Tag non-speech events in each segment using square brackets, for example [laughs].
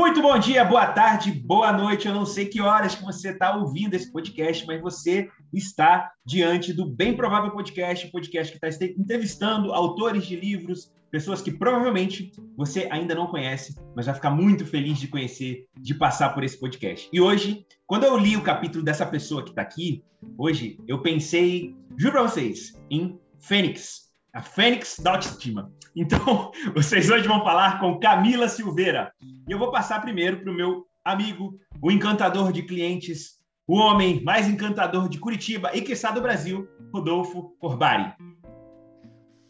Muito bom dia, boa tarde, boa noite. Eu não sei que horas que você está ouvindo esse podcast, mas você está diante do Bem Provável Podcast, podcast que está entrevistando autores de livros, pessoas que provavelmente você ainda não conhece, mas vai ficar muito feliz de conhecer, de passar por esse podcast. E hoje, quando eu li o capítulo dessa pessoa que está aqui, hoje eu pensei, juro para vocês, em Fênix, a Fênix da autoestima. Então, [laughs] vocês hoje vão falar com Camila Silveira. E eu vou passar primeiro para o meu amigo, o encantador de clientes, o homem mais encantador de Curitiba e que está do Brasil, Rodolfo Corbari.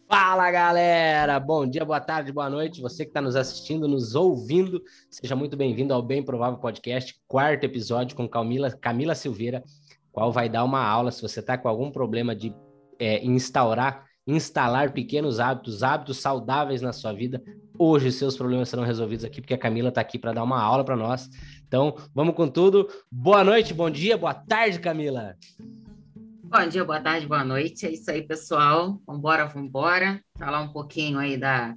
Fala galera, bom dia, boa tarde, boa noite. Você que está nos assistindo, nos ouvindo, seja muito bem-vindo ao Bem Provável Podcast, quarto episódio com Camila, Camila Silveira, qual vai dar uma aula se você está com algum problema de é, instaurar instalar pequenos hábitos, hábitos saudáveis na sua vida. Hoje seus problemas serão resolvidos aqui, porque a Camila está aqui para dar uma aula para nós. Então, vamos com tudo. Boa noite, bom dia, boa tarde, Camila. Bom dia, boa tarde, boa noite. É isso aí, pessoal. Vambora, vambora. Falar um pouquinho aí da,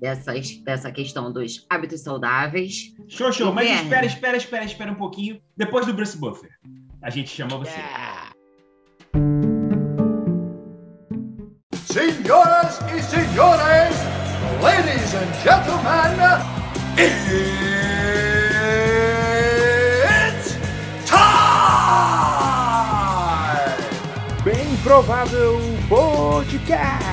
dessa, dessa questão dos hábitos saudáveis. Show, show. Mas espera, espera, espera, espera um pouquinho. Depois do Bruce Buffer, a gente chama você. Yeah. Senhoras e senhores, ladies and gentlemen, it's time! Bem provável podcast.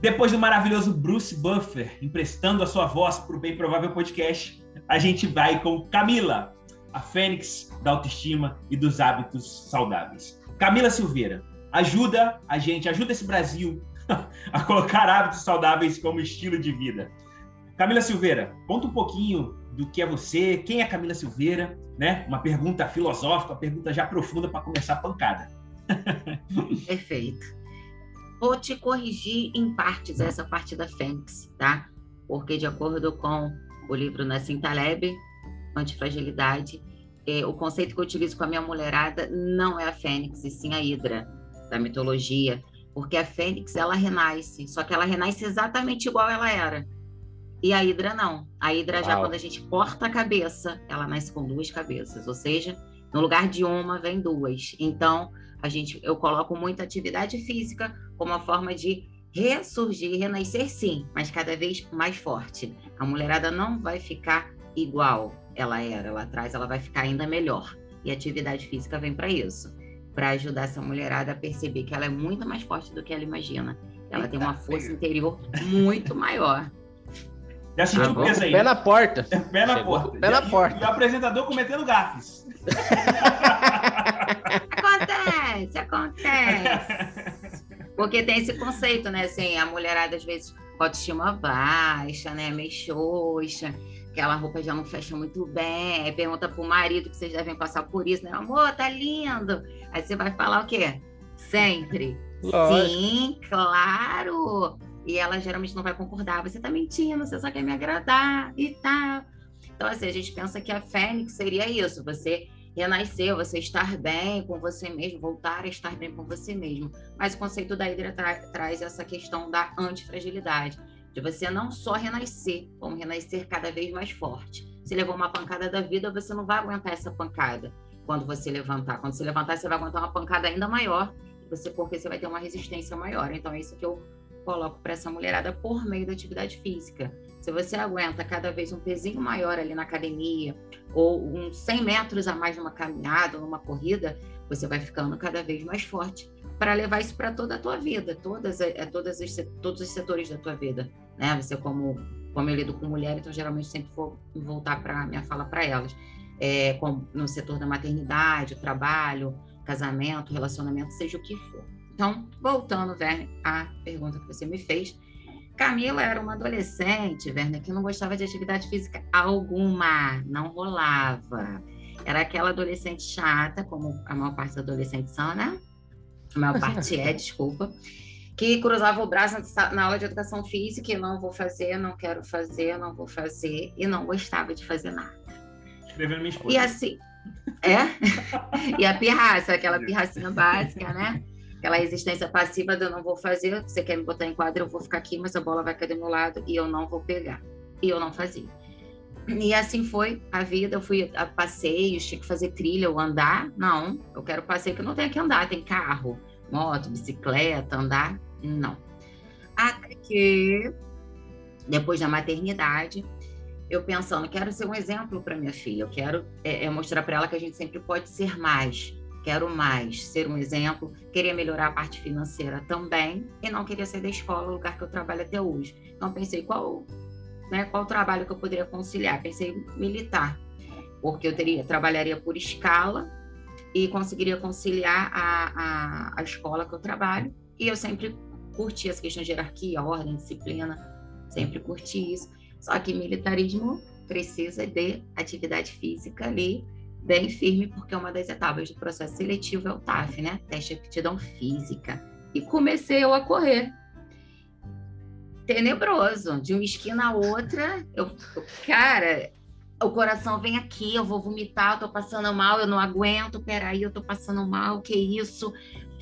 Depois do maravilhoso Bruce Buffer emprestando a sua voz para o Bem Provável Podcast, a gente vai com Camila, a fênix da autoestima e dos hábitos saudáveis. Camila Silveira, ajuda a gente, ajuda esse Brasil [laughs] a colocar hábitos saudáveis como estilo de vida. Camila Silveira, conta um pouquinho do que é você, quem é Camila Silveira, né? Uma pergunta filosófica, uma pergunta já profunda para começar a pancada. [laughs] Perfeito. Vou te corrigir em partes essa parte da Fênix, tá? Porque de acordo com o livro Nassim Taleb, Antifragilidade. É, o conceito que eu utilizo com a minha mulherada não é a fênix, e sim a hidra, da mitologia. Porque a fênix, ela renasce, só que ela renasce exatamente igual ela era. E a hidra não. A hidra, já quando a gente corta a cabeça, ela nasce com duas cabeças. Ou seja, no lugar de uma, vem duas. Então, a gente, eu coloco muita atividade física como uma forma de ressurgir, renascer sim, mas cada vez mais forte. A mulherada não vai ficar igual ela era lá atrás, ela vai ficar ainda melhor. E a atividade física vem para isso, para ajudar essa mulherada a perceber que ela é muito mais forte do que ela imagina. Ela Eita, tem uma força interior muito maior. Já sentiu o peso aí? Pé na porta. Pé na Chegou porta. Pé na porta. E, o apresentador cometendo gafes. [laughs] acontece, acontece. Porque tem esse conceito, né? Assim, a mulherada, às vezes, com autoestima baixa, né? Meio xoxa, aquela roupa já não fecha muito bem. Pergunta pro marido que vocês devem passar por isso, né? Amor, tá lindo. Aí você vai falar o quê? Sempre. Lógico. Sim, claro. E ela geralmente não vai concordar. Você tá mentindo, você só quer me agradar e tal. Então, assim, a gente pensa que a Fênix seria isso. Você renascer, você estar bem com você mesmo, voltar a estar bem com você mesmo. Mas o conceito da Hidra tra traz essa questão da antifragilidade, de você não só renascer, como renascer cada vez mais forte. Se levou uma pancada da vida, você não vai aguentar essa pancada quando você levantar. Quando você levantar, você vai aguentar uma pancada ainda maior, você porque você vai ter uma resistência maior. Então é isso que eu coloco para essa mulherada por meio da atividade física. Se você aguenta cada vez um pezinho maior ali na academia, ou uns 100 metros a mais numa caminhada, numa corrida, você vai ficando cada vez mais forte para levar isso para toda a tua vida, todas, é, todas as, todos os setores da tua vida. Né? Você, como, como eu lido com mulher, então geralmente sempre vou voltar para minha fala para elas. É, como no setor da maternidade, trabalho, casamento, relacionamento, seja o que for. Então, voltando, Werner, à pergunta que você me fez, Camila era uma adolescente, Werner, que não gostava de atividade física alguma, não rolava. Era aquela adolescente chata, como a maior parte dos adolescentes são, né? A maior parte é, [laughs] desculpa. Que cruzava o braço na aula de educação física e não vou fazer, não quero fazer, não vou fazer, e não gostava de fazer nada. Escrevendo minha esposa. E assim, é? [laughs] e a pirraça, aquela pirracinha básica, né? Aquela resistência passiva de eu não vou fazer, você quer me botar em quadra, eu vou ficar aqui, mas a bola vai cair do meu lado e eu não vou pegar. E eu não fazia. E assim foi a vida. Eu fui a passeios, tinha que fazer trilha ou andar. Não, eu quero passeio que não tem que andar, tem carro, moto, bicicleta, andar. Não. Até que, depois da maternidade, eu pensando, quero ser um exemplo para minha filha, eu quero é, é mostrar para ela que a gente sempre pode ser mais, quero mais, ser um exemplo, queria melhorar a parte financeira também, e não queria sair da escola, o lugar que eu trabalho até hoje. Então pensei, qual, né, qual trabalho que eu poderia conciliar? Pensei militar, porque eu teria, trabalharia por escala e conseguiria conciliar a, a, a escola que eu trabalho, e eu sempre curti as questões de hierarquia, ordem, disciplina, sempre curti isso. Só que militarismo precisa de atividade física ali bem firme, porque uma das etapas do processo seletivo é o TAF, né? Teste de aptidão física. E comecei eu a correr. Tenebroso, de uma esquina a outra, eu, cara, o coração vem aqui, eu vou vomitar, eu tô passando mal, eu não aguento, peraí, eu tô passando mal, que isso?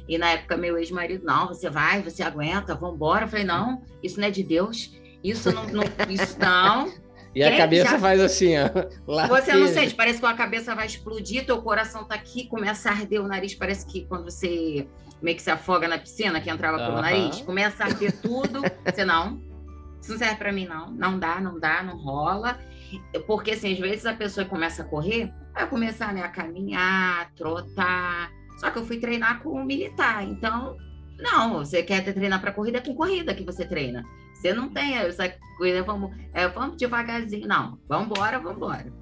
E na época meu ex-marido, não, você vai, você aguenta, vambora. Eu falei, não, isso não é de Deus. Isso não, não isso não. E a cabeça já... faz assim, ó. [laughs] Você não sente, parece que a cabeça vai explodir, teu coração tá aqui, começa a arder o nariz, parece que quando você meio que se afoga na piscina, que entrava pelo nariz, começa a arder tudo. você não, isso não serve para mim, não. Não dá, não dá, não rola. Porque, assim, às vezes a pessoa começa a correr, vai começar né, a caminhar, trotar. Só que eu fui treinar com um militar, então, não, você quer treinar para corrida, é com corrida que você treina. Você não tem essa coisa, vamos, é, vamos devagarzinho. Não, vamos embora, vamos embora.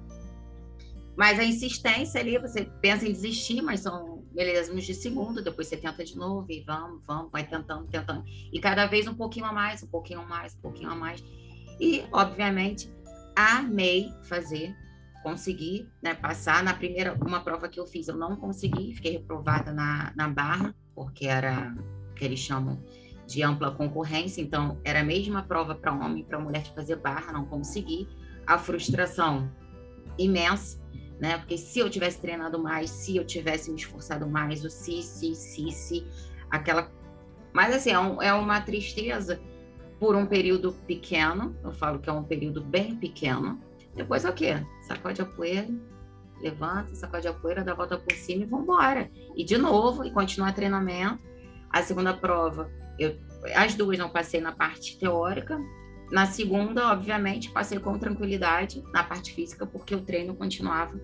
Mas a insistência ali, você pensa em desistir, mas são milésimos de segundo, depois você tenta de novo e vamos, vamos, vai tentando, tentando. E cada vez um pouquinho a mais, um pouquinho a mais, um pouquinho a mais. E, obviamente, amei fazer, consegui né, passar. Na primeira, uma prova que eu fiz, eu não consegui, fiquei reprovada na, na barra, porque era que eles chamam de ampla concorrência, então era a mesma prova para homem e para mulher de fazer barra, não consegui. A frustração imensa, né? Porque se eu tivesse treinado mais, se eu tivesse me esforçado mais, o se, se, se, se, aquela. Mas assim, é, um, é uma tristeza por um período pequeno, eu falo que é um período bem pequeno. Depois é o quê? Sacode a poeira, levanta, sacode a poeira, dá a volta por cima e vambora. E de novo, e continuar treinamento. A segunda prova eu, as duas não passei na parte teórica. Na segunda, obviamente, passei com tranquilidade na parte física, porque o treino continuava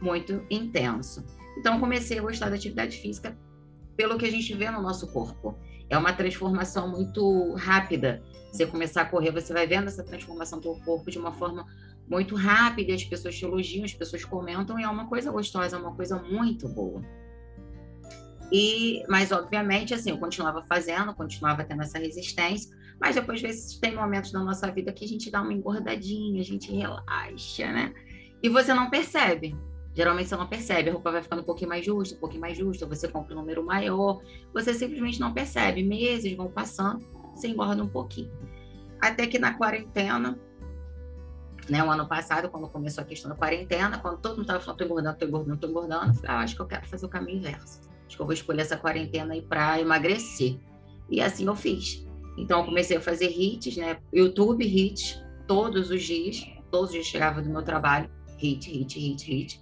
muito intenso. Então, comecei a gostar da atividade física pelo que a gente vê no nosso corpo. É uma transformação muito rápida. Você começar a correr, você vai vendo essa transformação do corpo de uma forma muito rápida, as pessoas te elogiam, as pessoas comentam, e é uma coisa gostosa, é uma coisa muito boa. E, mas, obviamente, assim, eu continuava fazendo, continuava tendo essa resistência, mas depois, vezes, tem momentos da nossa vida que a gente dá uma engordadinha, a gente relaxa, né? E você não percebe. Geralmente você não percebe, a roupa vai ficando um pouquinho mais justa, um pouquinho mais justa, você compra um número maior, você simplesmente não percebe. Meses vão passando, você engorda um pouquinho. Até que na quarentena, né, o ano passado, quando começou a questão da quarentena, quando todo mundo estava falando, tô engordando, tô engordando, tô engordando, eu falei, ah, acho que eu quero fazer o caminho inverso acho que eu vou escolher essa quarentena aí para emagrecer. E assim eu fiz. Então eu comecei a fazer hits, né? YouTube hits todos os dias, todos os dias chegava do meu trabalho, hit, hit, hit, hit.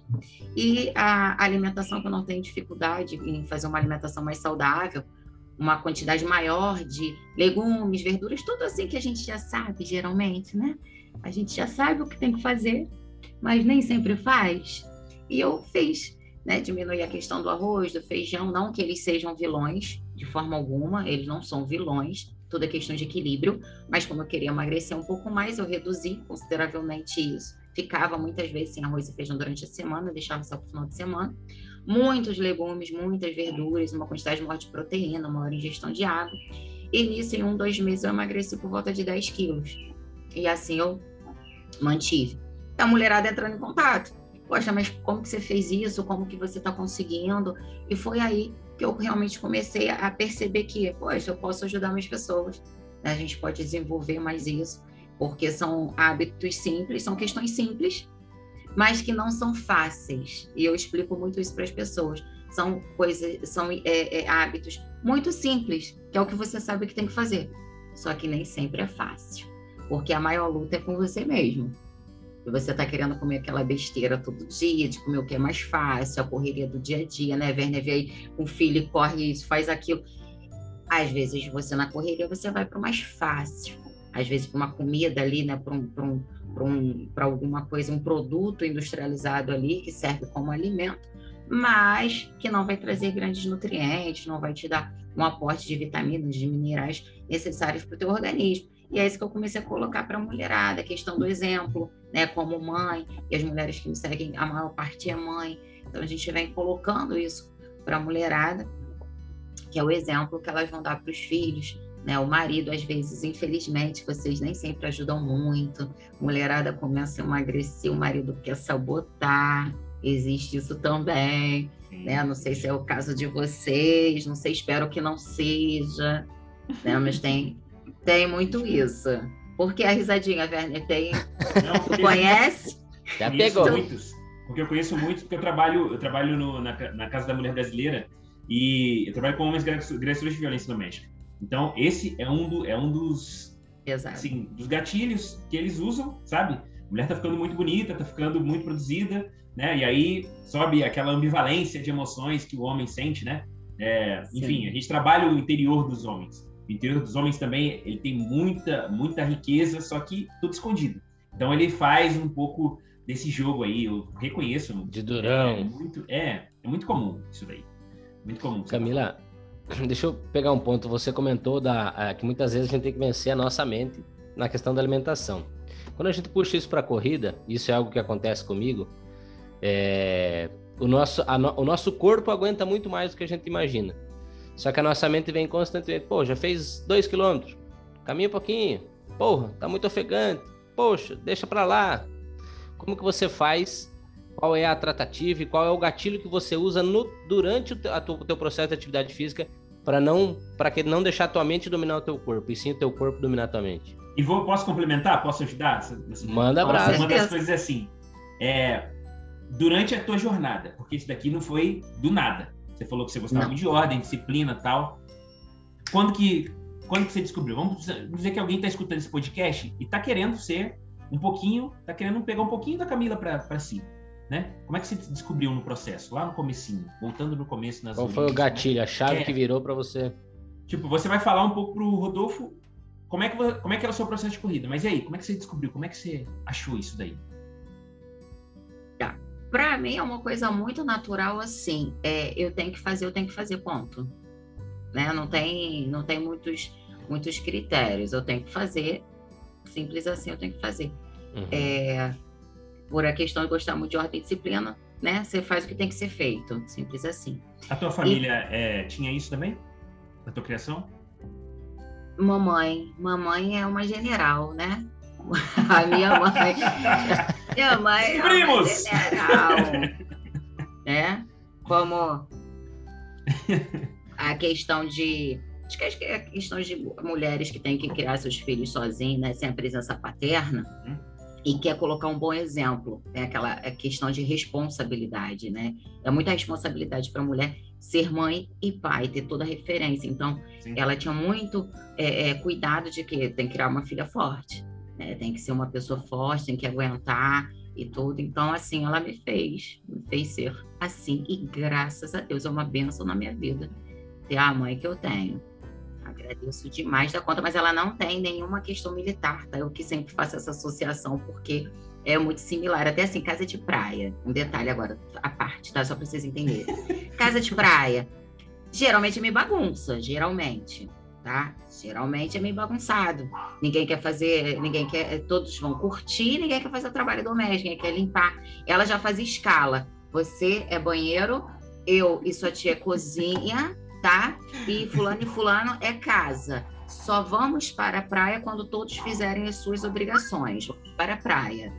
E a alimentação que eu não tenho dificuldade em fazer uma alimentação mais saudável, uma quantidade maior de legumes, verduras, tudo assim que a gente já sabe geralmente, né? A gente já sabe o que tem que fazer, mas nem sempre faz. E eu fiz né, diminuir a questão do arroz, do feijão, não que eles sejam vilões, de forma alguma, eles não são vilões, toda é questão de equilíbrio, mas como eu queria emagrecer um pouco mais, eu reduzi consideravelmente isso. Ficava muitas vezes sem arroz e feijão durante a semana, deixava só para o final de semana. Muitos legumes, muitas verduras, uma quantidade maior de proteína, maior ingestão de água. E nisso, em um, dois meses, eu emagreci por volta de 10 quilos. E assim eu mantive. A mulherada entrando em contato poxa, mas como que você fez isso? Como que você está conseguindo? E foi aí que eu realmente comecei a perceber que, poxa, eu posso ajudar mais pessoas. Né? A gente pode desenvolver mais isso, porque são hábitos simples, são questões simples, mas que não são fáceis. E eu explico muito isso para as pessoas. São coisas, são é, é, hábitos muito simples, que é o que você sabe que tem que fazer. Só que nem sempre é fácil, porque a maior luta é com você mesmo. E você está querendo comer aquela besteira todo dia, de comer o que é mais fácil, a correria do dia a dia, né? Werner vê um filho corre isso, faz aquilo. Às vezes você na correria você vai para o mais fácil. Às vezes para uma comida ali, né? Para um, um, um, alguma coisa, um produto industrializado ali que serve como alimento, mas que não vai trazer grandes nutrientes, não vai te dar um aporte de vitaminas, de minerais necessários para o teu organismo. E é isso que eu comecei a colocar para a mulherada, a questão do exemplo, né, como mãe, e as mulheres que me seguem, a maior parte é mãe. Então a gente vem colocando isso para a mulherada, que é o exemplo que elas vão dar para os filhos, né? O marido, às vezes, infelizmente, vocês nem sempre ajudam muito. Mulherada começa a emagrecer, o marido quer sabotar, existe isso também, né? Não sei se é o caso de vocês, não sei, espero que não seja, né? Mas tem tem muito isso. Porque a risadinha, Werner, tem. [laughs] Não, porque... conhece? Já pegou. Muitos, porque eu conheço muitos, porque eu trabalho, eu trabalho no, na, na Casa da Mulher Brasileira e eu trabalho com homens agressores de violência doméstica. Então, esse é um, do, é um dos, Exato. Assim, dos gatilhos que eles usam, sabe? A mulher tá ficando muito bonita, tá ficando muito produzida, né? E aí sobe aquela ambivalência de emoções que o homem sente, né? É, enfim, a gente trabalha o interior dos homens. O interior dos homens também ele tem muita, muita riqueza, só que tudo escondido. Então ele faz um pouco desse jogo aí, eu reconheço. De durão. É, é muito, é, é muito comum isso daí. Muito comum. Camila, [clears throat] deixa eu pegar um ponto. Você comentou da, que muitas vezes a gente tem que vencer a nossa mente na questão da alimentação. Quando a gente puxa isso para a corrida, isso é algo que acontece comigo, é, o, nosso, a, o nosso corpo aguenta muito mais do que a gente imagina. Só que a nossa mente vem constantemente, pô, já fez dois quilômetros, caminha um pouquinho, porra, tá muito ofegante, poxa, deixa para lá. Como que você faz? Qual é a tratativa e qual é o gatilho que você usa no, durante o, teu, o teu processo de atividade física para não para que não deixar a tua mente dominar o teu corpo e sim o teu corpo dominar a tua mente? E vou, posso complementar? Posso ajudar? Manda abraço. Uma das coisas é assim, é, durante a tua jornada, porque isso daqui não foi do nada. Você falou que você gostava muito de ordem, disciplina tal. Quando que, quando que você descobriu? Vamos dizer que alguém está escutando esse podcast e está querendo ser um pouquinho, está querendo pegar um pouquinho da Camila para si. Né? Como é que você descobriu no processo, lá no comecinho, voltando no começo nas Qual foi o né? gatilho, a chave é, que virou para você? Tipo, você vai falar um pouco pro Rodolfo como é que como é que era o seu processo de corrida, mas e aí, como é que você descobriu? Como é que você achou isso daí? Para mim é uma coisa muito natural assim. É, eu tenho que fazer, eu tenho que fazer, ponto. Né? Não tem, não tem muitos, muitos critérios. Eu tenho que fazer, simples assim, eu tenho que fazer. Uhum. É, por a questão de gostar muito de ordem e disciplina, né? Você faz o que tem que ser feito, simples assim. A tua família e... é, tinha isso também? Na tua criação? Mamãe, mamãe é uma general, né? [laughs] A minha mãe. [laughs] minha mãe é uma general. [laughs] né? Como [laughs] a questão de. Acho que é a questão de mulheres que têm que criar seus filhos sozinhas, né? Sem a presença paterna. Uhum. E quer colocar um bom exemplo. É aquela é questão de responsabilidade, né? É muita responsabilidade para a mulher ser mãe e pai, ter toda a referência. Então, Sim. ela tinha muito é, é, cuidado de que tem que criar uma filha forte né? Tem que ser uma pessoa forte, tem que aguentar e tudo. Então, assim, ela me fez, me fez ser assim. E graças a Deus é uma benção na minha vida ter a mãe que eu tenho. Agradeço demais da conta, mas ela não tem nenhuma questão militar, tá? Eu que sempre faço essa associação, porque é muito similar. Até assim, casa de praia. Um detalhe agora, a parte, tá? Só para vocês entenderem. casa de praia. Geralmente me bagunça, geralmente tá? Geralmente é meio bagunçado. Ninguém quer fazer, ninguém quer, todos vão curtir, ninguém quer fazer trabalho doméstico, ninguém quer limpar. Ela já faz escala. Você é banheiro, eu e sua tia é cozinha, tá? E fulano e fulano é casa. Só vamos para a praia quando todos fizerem as suas obrigações. Para a praia.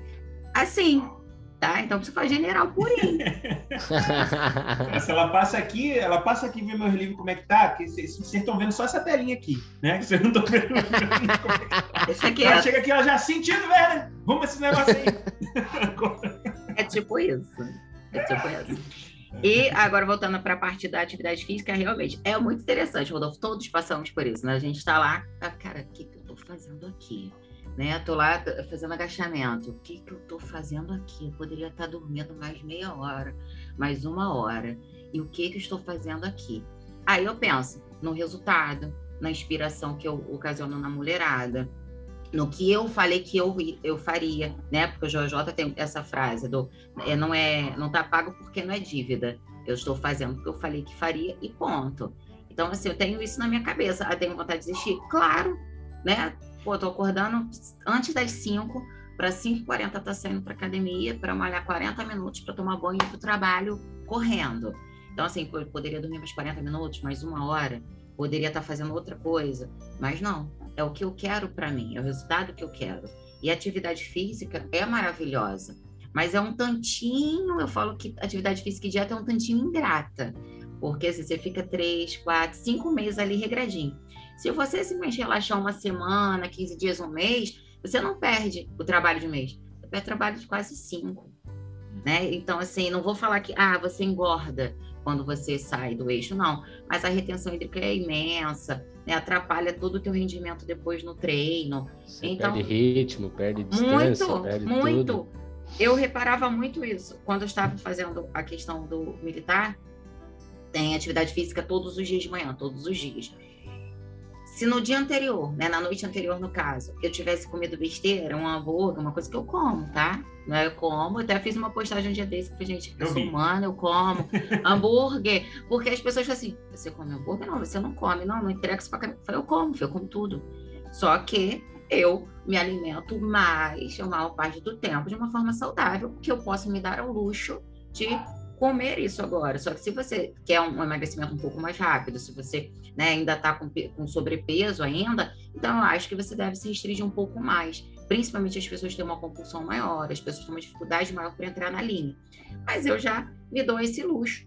Assim, tá? Então você faz general purinho. Se ela passa aqui, ela passa aqui ver meus livros como é que tá, que vocês estão vendo só essa telinha aqui, né? Que vocês não estão vendo. Deixa aqui. Ela chega aqui, ela já sentindo, velho. Vamos esse negócio aí. [laughs] É tipo isso. É tipo isso. E agora, voltando para a parte da atividade física, realmente é muito interessante, Rodolfo. Todos passamos por isso, né? A gente está lá, tá, cara, o que, que eu estou fazendo aqui? Né? Tô lá fazendo agachamento. O que, que eu estou fazendo aqui? Eu poderia estar dormindo mais meia hora, mais uma hora. E o que, que estou fazendo aqui? Aí eu penso no resultado, na inspiração que eu ocasiono na mulherada, no que eu falei que eu, eu faria, né? Porque o JJ tem essa frase do é, não é não tá pago porque não é dívida. Eu estou fazendo o que eu falei que faria e ponto. Então, assim, eu tenho isso na minha cabeça. Eu tenho vontade de desistir? Claro, né? Pô, tô acordando antes das 5 para 5h40 tá saindo para academia para malhar 40 minutos para tomar banho e pro trabalho correndo. Então, assim, eu poderia dormir mais 40 minutos, mais uma hora, poderia estar tá fazendo outra coisa, mas não é o que eu quero para mim, é o resultado que eu quero. E a atividade física é maravilhosa, mas é um tantinho, eu falo que atividade física e dieta é um tantinho ingrata, porque assim, você fica três, quatro, cinco meses ali regradinho. Se você simplesmente relaxar uma semana, 15 dias, um mês, você não perde o trabalho de um mês, você perde trabalho de quase cinco. Né? Então, assim, não vou falar que ah, você engorda quando você sai do eixo, não. Mas a retenção hídrica é imensa, né? atrapalha todo o teu rendimento depois no treino. Você então, perde ritmo, perde distância, muito, perde muito. Tudo. Eu reparava muito isso quando eu estava fazendo a questão do militar. Tem atividade física todos os dias de manhã, todos os dias. Se no dia anterior, né, na noite anterior, no caso, eu tivesse comido besteira, um hambúrguer, uma coisa que eu como, tá? Não é eu como, até fiz uma postagem um dia desse que foi, gente, eu, eu sou humana, eu como [laughs] hambúrguer, porque as pessoas falam assim, você come hambúrguer? Não, você não come, não, não entrega isso pra Eu como, eu como tudo. Só que eu me alimento mais, a maior parte do tempo, de uma forma saudável, que eu posso me dar ao luxo de comer isso agora. Só que se você quer um emagrecimento um pouco mais rápido, se você né, ainda está com, com, sobrepeso ainda, então eu acho que você deve se restringir um pouco mais. Principalmente as pessoas têm uma compulsão maior, as pessoas têm uma dificuldade maior para entrar na linha. Mas eu já me dou esse luxo.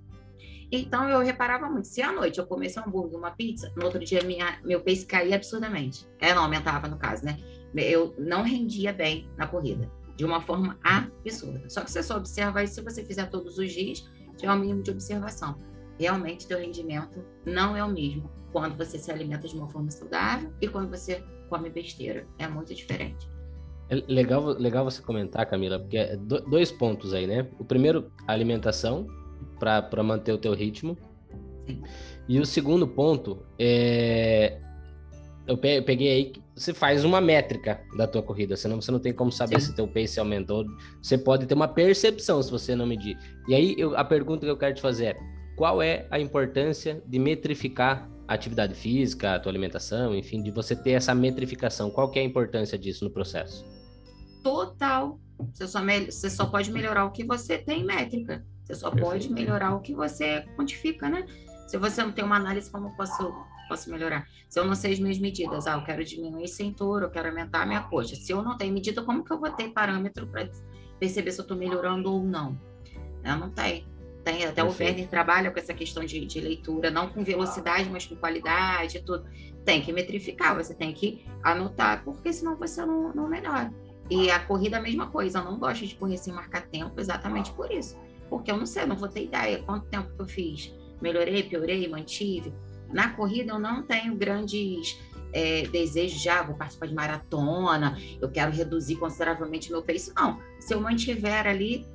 Então eu reparava muito. Se à noite eu comesse um hambúrguer, uma pizza, no outro dia minha, meu peso caía absurdamente. É, não aumentava no caso, né? Eu não rendia bem na corrida de uma forma absurda. Só que você só observa isso se você fizer todos os dias, tiver o um mínimo de observação. Realmente, teu rendimento não é o mesmo quando você se alimenta de uma forma saudável e quando você come besteira. É muito diferente. É legal, legal você comentar, Camila, porque é dois pontos aí, né? O primeiro, a alimentação, para manter o teu ritmo. Sim. E o segundo ponto é eu peguei aí, você faz uma métrica da tua corrida, senão você não tem como saber Sim. se teu pace aumentou. Você pode ter uma percepção se você não medir. E aí eu, a pergunta que eu quero te fazer é: qual é a importância de metrificar a atividade física, a tua alimentação, enfim, de você ter essa metrificação? Qual que é a importância disso no processo? Total. Você só, você só pode melhorar o que você tem em métrica. Você só Perfeito. pode melhorar o que você quantifica, né? Se você não tem uma análise, como eu posso posso melhorar? Se eu não sei as minhas medidas, ah, eu quero diminuir cintura, eu quero aumentar a minha coxa. Se eu não tenho medida, como que eu vou ter parâmetro para perceber se eu estou melhorando ou não? Eu não tenho. Tem, até Perfeito. o Werner trabalha com essa questão de, de, leitura, não com velocidade, mas com qualidade, tudo. Tem que metrificar, você tem que anotar, porque senão você não, não melhora. E a corrida, a mesma coisa. Eu não gosto de correr sem marcar tempo, exatamente por isso. Porque eu não sei, não vou ter ideia quanto tempo que eu fiz. Melhorei, piorei, mantive. Na corrida, eu não tenho grandes é, desejos já, vou participar de maratona, eu quero reduzir consideravelmente meu pace. Não, se eu mantiver ali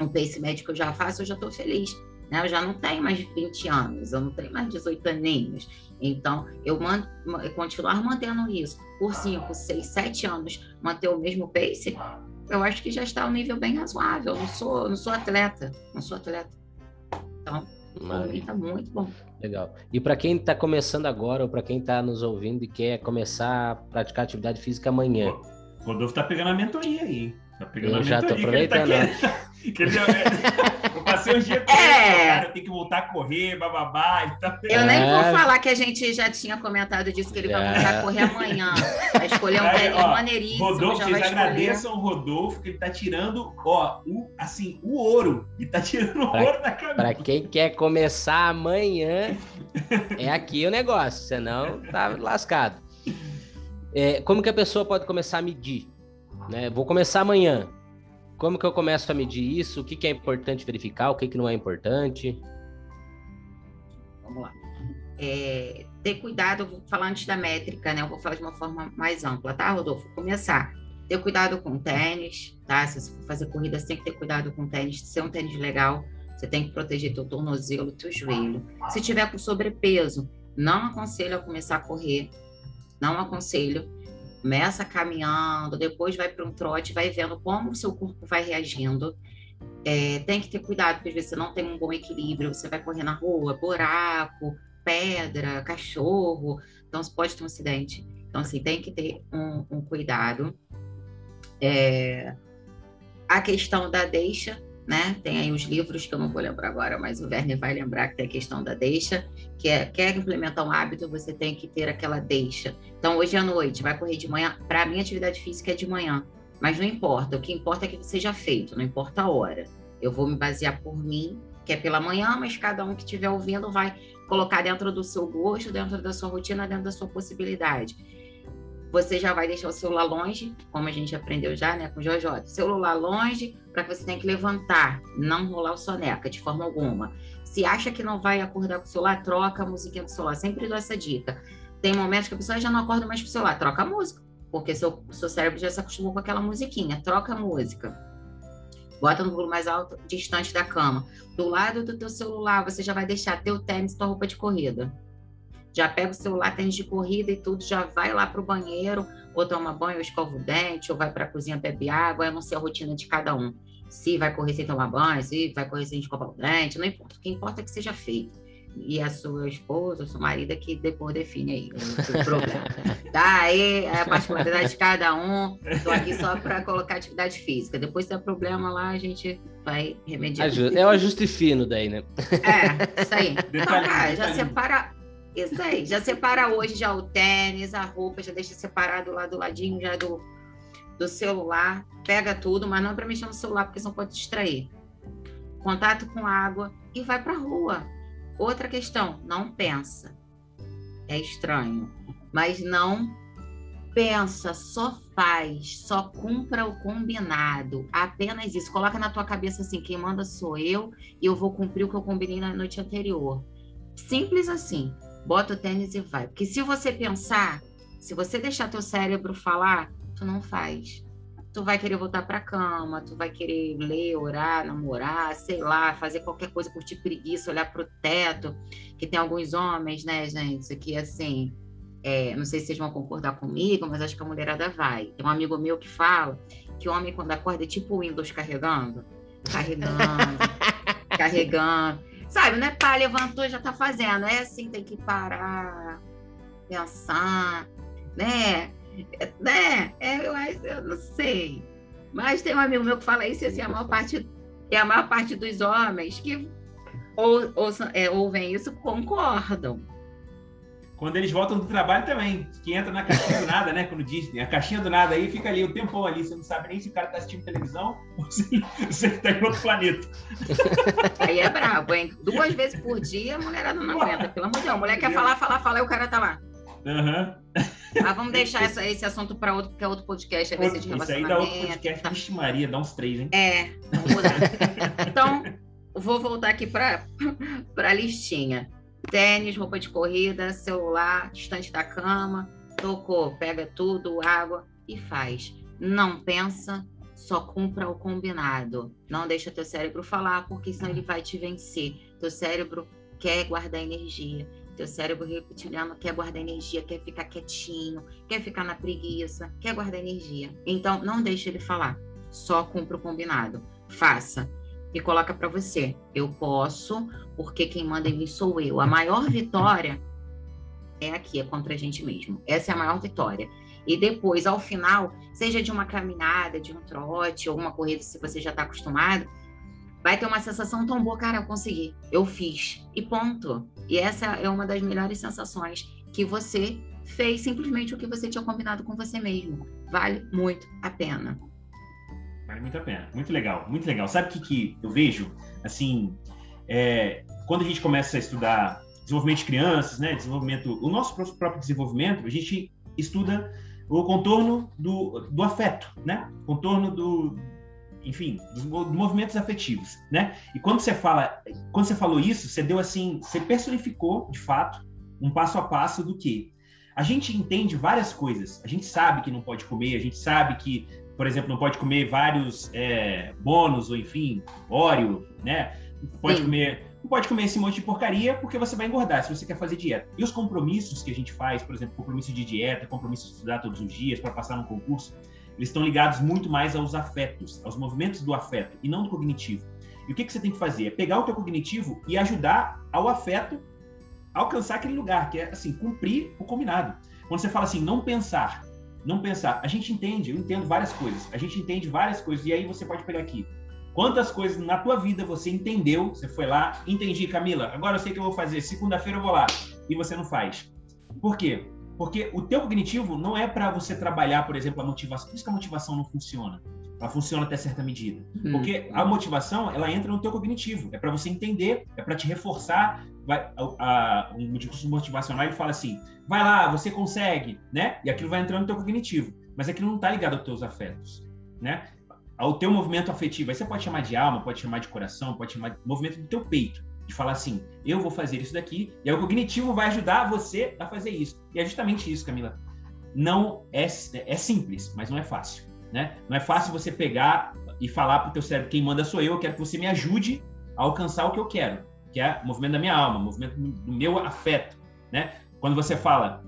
um pace médio que eu já faço, eu já estou feliz. Né? Eu já não tenho mais 20 anos, eu não tenho mais 18 aninhos. Então, eu man continuar mantendo isso por 5, 6, 7 anos, manter o mesmo pace, eu acho que já está um nível bem razoável. Eu não sou, não sou atleta, não sou atleta. Então, Maravilha. muito bom. Legal. E para quem está começando agora, ou para quem está nos ouvindo e quer começar a praticar atividade física amanhã. O Rodolfo tá pegando a mentoria aí. Tá pegando eu a já tô aproveitando. Que [laughs] ele [laughs] eu passei os dias é. cara, tem que voltar a correr, bababá. Tá eu nem vou é. falar que a gente já tinha comentado disso, que ele vai voltar a correr amanhã. Vai escolher um é, ó, maneiríssimo. Rodolfo, vocês agradeçam o Rodolfo, que ele tá tirando, ó, o, assim, o ouro. Ele tá tirando o pra, ouro da cabeça. Pra quem quer começar amanhã, é aqui o negócio, senão tá lascado. É, como que a pessoa pode começar a medir? Né? Vou começar amanhã. Como que eu começo a medir isso? O que, que é importante verificar? O que, que não é importante? Vamos lá. É, ter cuidado, vou falar antes da métrica, né? Eu vou falar de uma forma mais ampla, tá, Rodolfo? Vou começar. Ter cuidado com tênis, tá? Se você for fazer corrida, você tem que ter cuidado com tênis, ser um tênis legal. Você tem que proteger teu tornozelo, teu joelho. Se tiver com sobrepeso, não aconselho a começar a correr. Não aconselho. Começa caminhando, depois vai para um trote, vai vendo como o seu corpo vai reagindo. É, tem que ter cuidado, porque às vezes você não tem um bom equilíbrio, você vai correr na rua, buraco, pedra, cachorro, então você pode ter um acidente. Então, assim, tem que ter um, um cuidado. É, a questão da deixa, né? Tem aí os livros que eu não vou lembrar agora, mas o Werner vai lembrar que tem a questão da deixa, que é quer implementar um hábito, você tem que ter aquela deixa. Então, hoje à noite, vai correr de manhã. Para mim, atividade física é de manhã, mas não importa. O que importa é que seja feito, não importa a hora. Eu vou me basear por mim, que é pela manhã, mas cada um que estiver ouvindo vai colocar dentro do seu gosto, dentro da sua rotina, dentro da sua possibilidade você já vai deixar o celular longe, como a gente aprendeu já, né, com o Jojo. Celular longe, para que você tenha que levantar, não rolar o soneca de forma alguma. Se acha que não vai acordar com o celular, troca a musiquinha do celular. Sempre dou essa dica. Tem momentos que a pessoa já não acorda mais com o celular, troca a música, porque seu, seu cérebro já se acostumou com aquela musiquinha. Troca a música. Bota no volume mais alto, distante da cama. Do lado do teu celular, você já vai deixar teu tênis, tua roupa de corrida já pega o celular, tênis de corrida e tudo, já vai lá para o banheiro, ou toma banho, ou escova o dente, ou vai para a cozinha, bebe água, eu não sei a rotina de cada um. Se vai correr sem tomar banho, se vai correr sem escovar o dente, não importa. O que importa é que seja feito. E a sua esposa, o seu marido é que depois define aí o problema. [laughs] tá aí é a particularidade de cada um. Estou aqui só para colocar atividade física. Depois, se der problema lá, a gente vai remediar. É o ajuste fino daí, né? É, isso aí. Então, cara, já separa isso aí, já separa hoje já o tênis, a roupa, já deixa separado lá do ladinho já do, do celular, pega tudo, mas não para mexer no celular, porque senão pode distrair. Contato com água e vai para rua. Outra questão, não pensa. É estranho, mas não pensa, só faz, só cumpra o combinado. Apenas isso. Coloca na tua cabeça assim, quem manda sou eu e eu vou cumprir o que eu combinei na noite anterior. Simples assim bota o tênis e vai. Porque se você pensar, se você deixar teu cérebro falar, tu não faz. Tu vai querer voltar para cama, tu vai querer ler, orar, namorar, sei lá, fazer qualquer coisa por ti preguiça, olhar pro teto, que tem alguns homens, né, gente, que assim, é, não sei se vocês vão concordar comigo, mas acho que a mulherada vai. Tem um amigo meu que fala que o homem, quando acorda, é tipo o Windows carregando. Carregando, [laughs] carregando. Sabe, não é pá, levantou já tá fazendo. É assim, tem que parar, pensar, né? É, né? É, eu, eu não sei. Mas tem um amigo meu que fala isso, e assim, a maior parte, é a maior parte dos homens que ou, ou, é, ouvem isso concordam. Quando eles voltam do trabalho também, que entra na caixinha do nada, né? Quando diz, a caixinha do nada aí fica ali o tempão ali, você não sabe nem se o cara tá assistindo televisão ou se [laughs] você tá em outro planeta. Aí é brabo, hein? Duas vezes por dia a mulherada não aguenta, pelo amor de Deus. A mulher quer falar, falar, falar e o cara tá lá. Uhum. Mas vamos deixar essa, esse assunto para outro, porque é outro podcast, de Isso aí dá outro podcast, tá. Vixe Maria, dá uns três, hein? É, vamos mudar. então, vou voltar aqui para a listinha tênis, roupa de corrida, celular, distante da cama, tocou, pega tudo, água e faz. Não pensa, só cumpra o combinado. Não deixa teu cérebro falar, porque senão ele vai te vencer. Teu cérebro quer guardar energia. Teu cérebro reptiliano quer guardar energia, quer ficar quietinho, quer ficar na preguiça, quer guardar energia. Então, não deixe ele falar. Só cumpra o combinado. Faça e coloca para você. Eu posso, porque quem manda em mim sou eu. A maior vitória é aqui, é contra a gente mesmo. Essa é a maior vitória. E depois, ao final, seja de uma caminhada, de um trote, ou uma corrida, se você já está acostumado, vai ter uma sensação tão boa, cara, eu consegui, eu fiz, e ponto. E essa é uma das melhores sensações que você fez simplesmente o que você tinha combinado com você mesmo. Vale muito a pena. Vale muito a pena. Muito legal, muito legal. Sabe o que, que eu vejo? Assim, é, quando a gente começa a estudar desenvolvimento de crianças, né, desenvolvimento, o nosso próprio desenvolvimento, a gente estuda o contorno do, do afeto, né? Contorno do, enfim, dos movimentos afetivos, né? E quando você fala, quando você falou isso, você deu assim, você personificou, de fato, um passo a passo do que a gente entende várias coisas. A gente sabe que não pode comer, a gente sabe que, por exemplo, não pode comer vários é, bônus ou enfim, óleo, né? Pode Sim. comer não pode comer esse monte de porcaria porque você vai engordar se você quer fazer dieta. E os compromissos que a gente faz, por exemplo, compromisso de dieta, compromisso de estudar todos os dias para passar no concurso, eles estão ligados muito mais aos afetos, aos movimentos do afeto e não do cognitivo. E o que, que você tem que fazer? É pegar o teu cognitivo e ajudar ao afeto a alcançar aquele lugar, que é assim, cumprir o combinado. Quando você fala assim, não pensar, não pensar, a gente entende, eu entendo várias coisas, a gente entende várias coisas, e aí você pode pegar aqui. Quantas coisas na tua vida você entendeu, você foi lá, entendi, Camila, agora eu sei o que eu vou fazer, segunda-feira eu vou lá, e você não faz. Por quê? Porque o teu cognitivo não é para você trabalhar, por exemplo, a motivação. Por isso que a motivação não funciona. Ela funciona até certa medida. Hum. Porque a motivação, ela entra no teu cognitivo. É para você entender, é para te reforçar. Vai, a, a, um discurso motivacional ele fala assim: vai lá, você consegue, né? E aquilo vai entrando no teu cognitivo. Mas aquilo não está ligado aos teus afetos, né? Ao teu movimento afetivo. Aí você pode chamar de alma, pode chamar de coração, pode chamar de movimento do teu peito de falar assim, eu vou fazer isso daqui, e aí o cognitivo vai ajudar você a fazer isso. E é justamente isso, Camila. Não é, é simples, mas não é fácil. Né? Não é fácil você pegar e falar para o teu cérebro, quem manda sou eu, eu quero que você me ajude a alcançar o que eu quero, que é o movimento da minha alma, o movimento do meu afeto. Né? Quando você fala,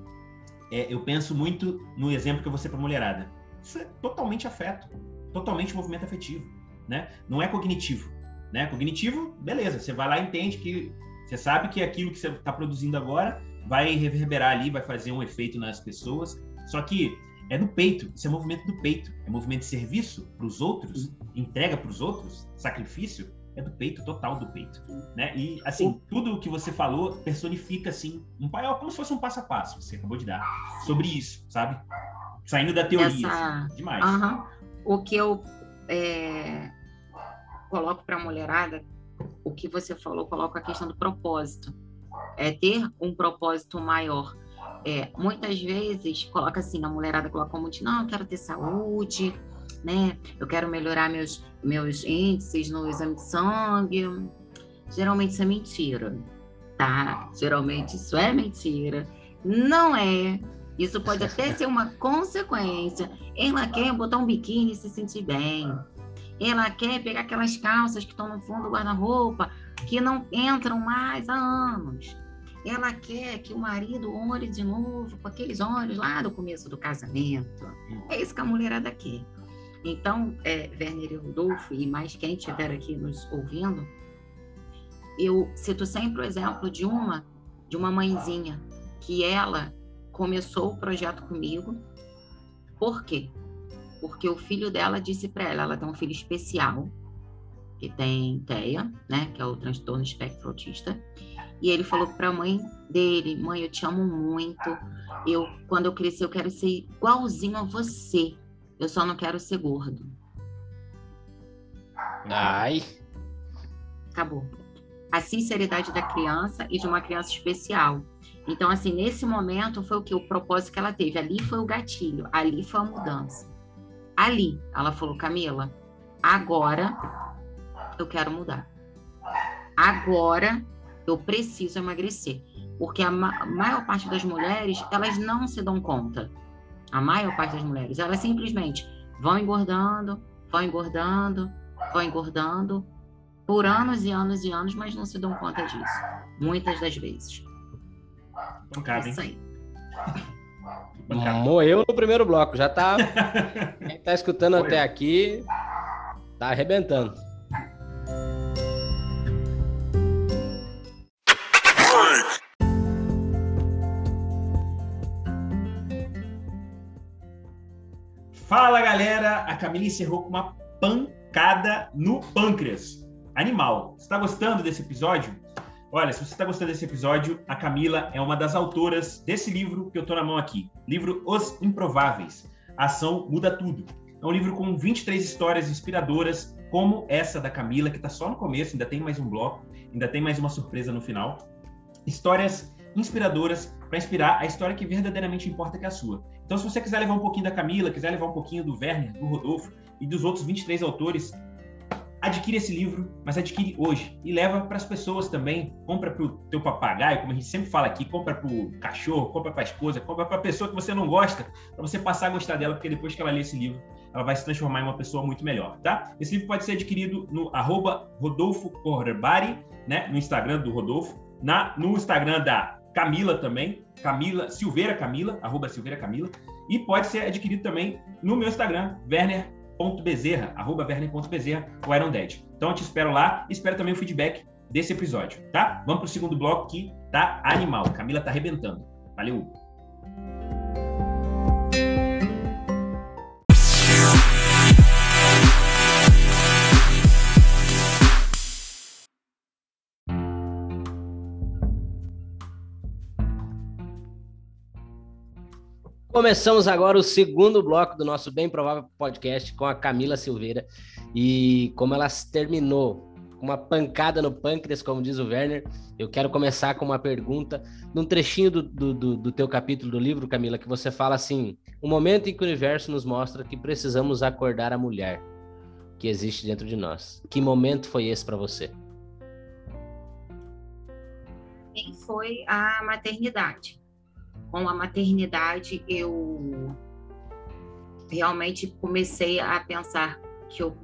é, eu penso muito no exemplo que eu vou ser para mulherada. Isso é totalmente afeto, totalmente movimento afetivo. Né? Não é cognitivo. Né? Cognitivo, beleza, você vai lá e entende que você sabe que aquilo que você está produzindo agora vai reverberar ali, vai fazer um efeito nas pessoas. Só que é do peito, isso é movimento do peito, é movimento de serviço para os outros, entrega para os outros, sacrifício, é do peito, total do peito, né? E assim, tudo o que você falou personifica assim um pai, como se fosse um passo a passo, você acabou de dar sobre isso, sabe? Saindo da teoria, Essa... assim, demais. Uhum. O que eu é coloco para a mulherada, o que você falou, coloco a questão do propósito. É ter um propósito maior. É, muitas vezes coloca assim, a mulherada coloca muito, não, eu quero ter saúde, né? Eu quero melhorar meus, meus índices no exame de sangue. Geralmente isso é mentira, tá? Geralmente isso é mentira. Não é. Isso pode [laughs] até ser uma consequência. Ela quer botar um biquíni e se sentir bem. Ela quer pegar aquelas calças que estão no fundo do guarda-roupa, que não entram mais há anos. Ela quer que o marido olhe de novo com aqueles olhos lá do começo do casamento. É isso que a mulherada quer. Então, é, Werner e Rodolfo, e mais quem estiver aqui nos ouvindo, eu cito sempre o exemplo de uma, de uma mãezinha, que ela começou o projeto comigo. Por quê? porque o filho dela disse para ela, ela tem um filho especial, que tem TEA, né, que é o transtorno espectro autista, e ele falou para a mãe dele, mãe, eu te amo muito, eu quando eu crescer eu quero ser igualzinho a você, eu só não quero ser gordo. Ai. Acabou. A sinceridade da criança e de uma criança especial. Então, assim, nesse momento foi o que? O propósito que ela teve. Ali foi o gatilho, ali foi a mudança ali. Ela falou, Camila, agora eu quero mudar. Agora eu preciso emagrecer. Porque a ma maior parte das mulheres, elas não se dão conta. A maior parte das mulheres, elas simplesmente vão engordando, vão engordando, vão engordando por anos e anos e anos, mas não se dão conta disso. Muitas das vezes. Pancada, Isso aí. Morreu no primeiro bloco, já tá. Quem [laughs] tá escutando até aqui tá arrebentando. Fala galera, a Camila encerrou com uma pancada no pâncreas. Animal. Você tá gostando desse episódio? Olha, se você está gostando desse episódio, a Camila é uma das autoras desse livro que eu estou na mão aqui. Livro Os Improváveis. A ação muda tudo. É um livro com 23 histórias inspiradoras, como essa da Camila, que está só no começo, ainda tem mais um bloco, ainda tem mais uma surpresa no final. Histórias inspiradoras para inspirar a história que verdadeiramente importa, que é a sua. Então, se você quiser levar um pouquinho da Camila, quiser levar um pouquinho do Werner, do Rodolfo e dos outros 23 autores, adquire esse livro, mas adquire hoje e leva para as pessoas também. Compra para o teu papagaio, como a gente sempre fala aqui, compra para o cachorro, compra para a esposa, compra para a pessoa que você não gosta, para você passar a gostar dela, porque depois que ela lê esse livro, ela vai se transformar em uma pessoa muito melhor, tá? Esse livro pode ser adquirido no arroba Rodolfo Corbari, né? No Instagram do Rodolfo, na, no Instagram da Camila também, Camila, Silveira Camila, arroba Silveira Camila, e pode ser adquirido também no meu Instagram, Werner.bezerra, arroba Werner.bezerra, o Iron Dead. Então eu te espero lá espero também o feedback desse episódio, tá? Vamos para o segundo bloco que tá animal. Camila tá arrebentando. Valeu! Começamos agora o segundo bloco do nosso Bem Provável Podcast com a Camila Silveira. E como ela terminou com uma pancada no pâncreas, como diz o Werner, eu quero começar com uma pergunta num trechinho do, do, do, do teu capítulo do livro, Camila, que você fala assim: o momento em que o universo nos mostra que precisamos acordar a mulher que existe dentro de nós. Que momento foi esse para você? Quem foi a maternidade com a maternidade, eu realmente comecei a pensar que eu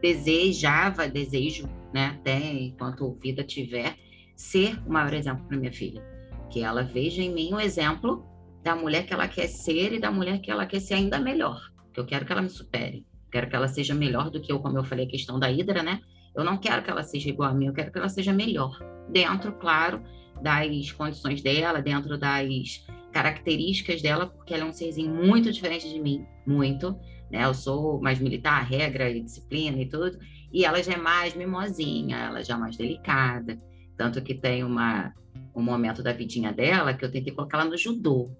desejava, desejo, né, até enquanto vida tiver, ser o maior exemplo para minha filha. Que ela veja em mim um exemplo da mulher que ela quer ser e da mulher que ela quer ser ainda melhor. Que eu quero que ela me supere. Quero que ela seja melhor do que eu, como eu falei, a questão da Hidra, né? Eu não quero que ela seja igual a mim, eu quero que ela seja melhor. Dentro, claro, das condições dela, dentro das características dela, porque ela é um serzinho muito diferente de mim, muito. Né? Eu sou mais militar, regra e disciplina e tudo, e ela já é mais mimosinha, ela já é mais delicada. Tanto que tem uma, um momento da vidinha dela que eu tentei colocar ela no judô.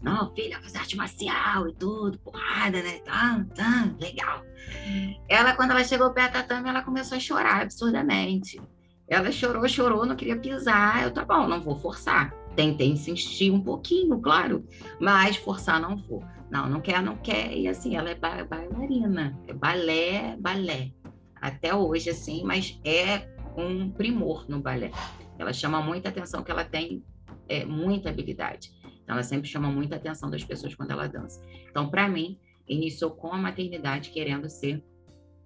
Não, filha, fazer arte marcial e tudo, porrada, né? Tá, tá, legal. Ela, quando ela chegou perto da tatame, ela começou a chorar absurdamente. Ela chorou, chorou, não queria pisar. Eu, tá bom, não vou forçar. Tentei insistir um pouquinho, claro, mas forçar não vou. Não, não quer, não quer. E assim, ela é ba bailarina, é balé, balé. Até hoje, assim, mas é um primor no balé. Ela chama muita atenção, que ela tem é, muita habilidade. Então, ela sempre chama muita atenção das pessoas quando ela dança. Então, para mim, iniciou com a maternidade querendo ser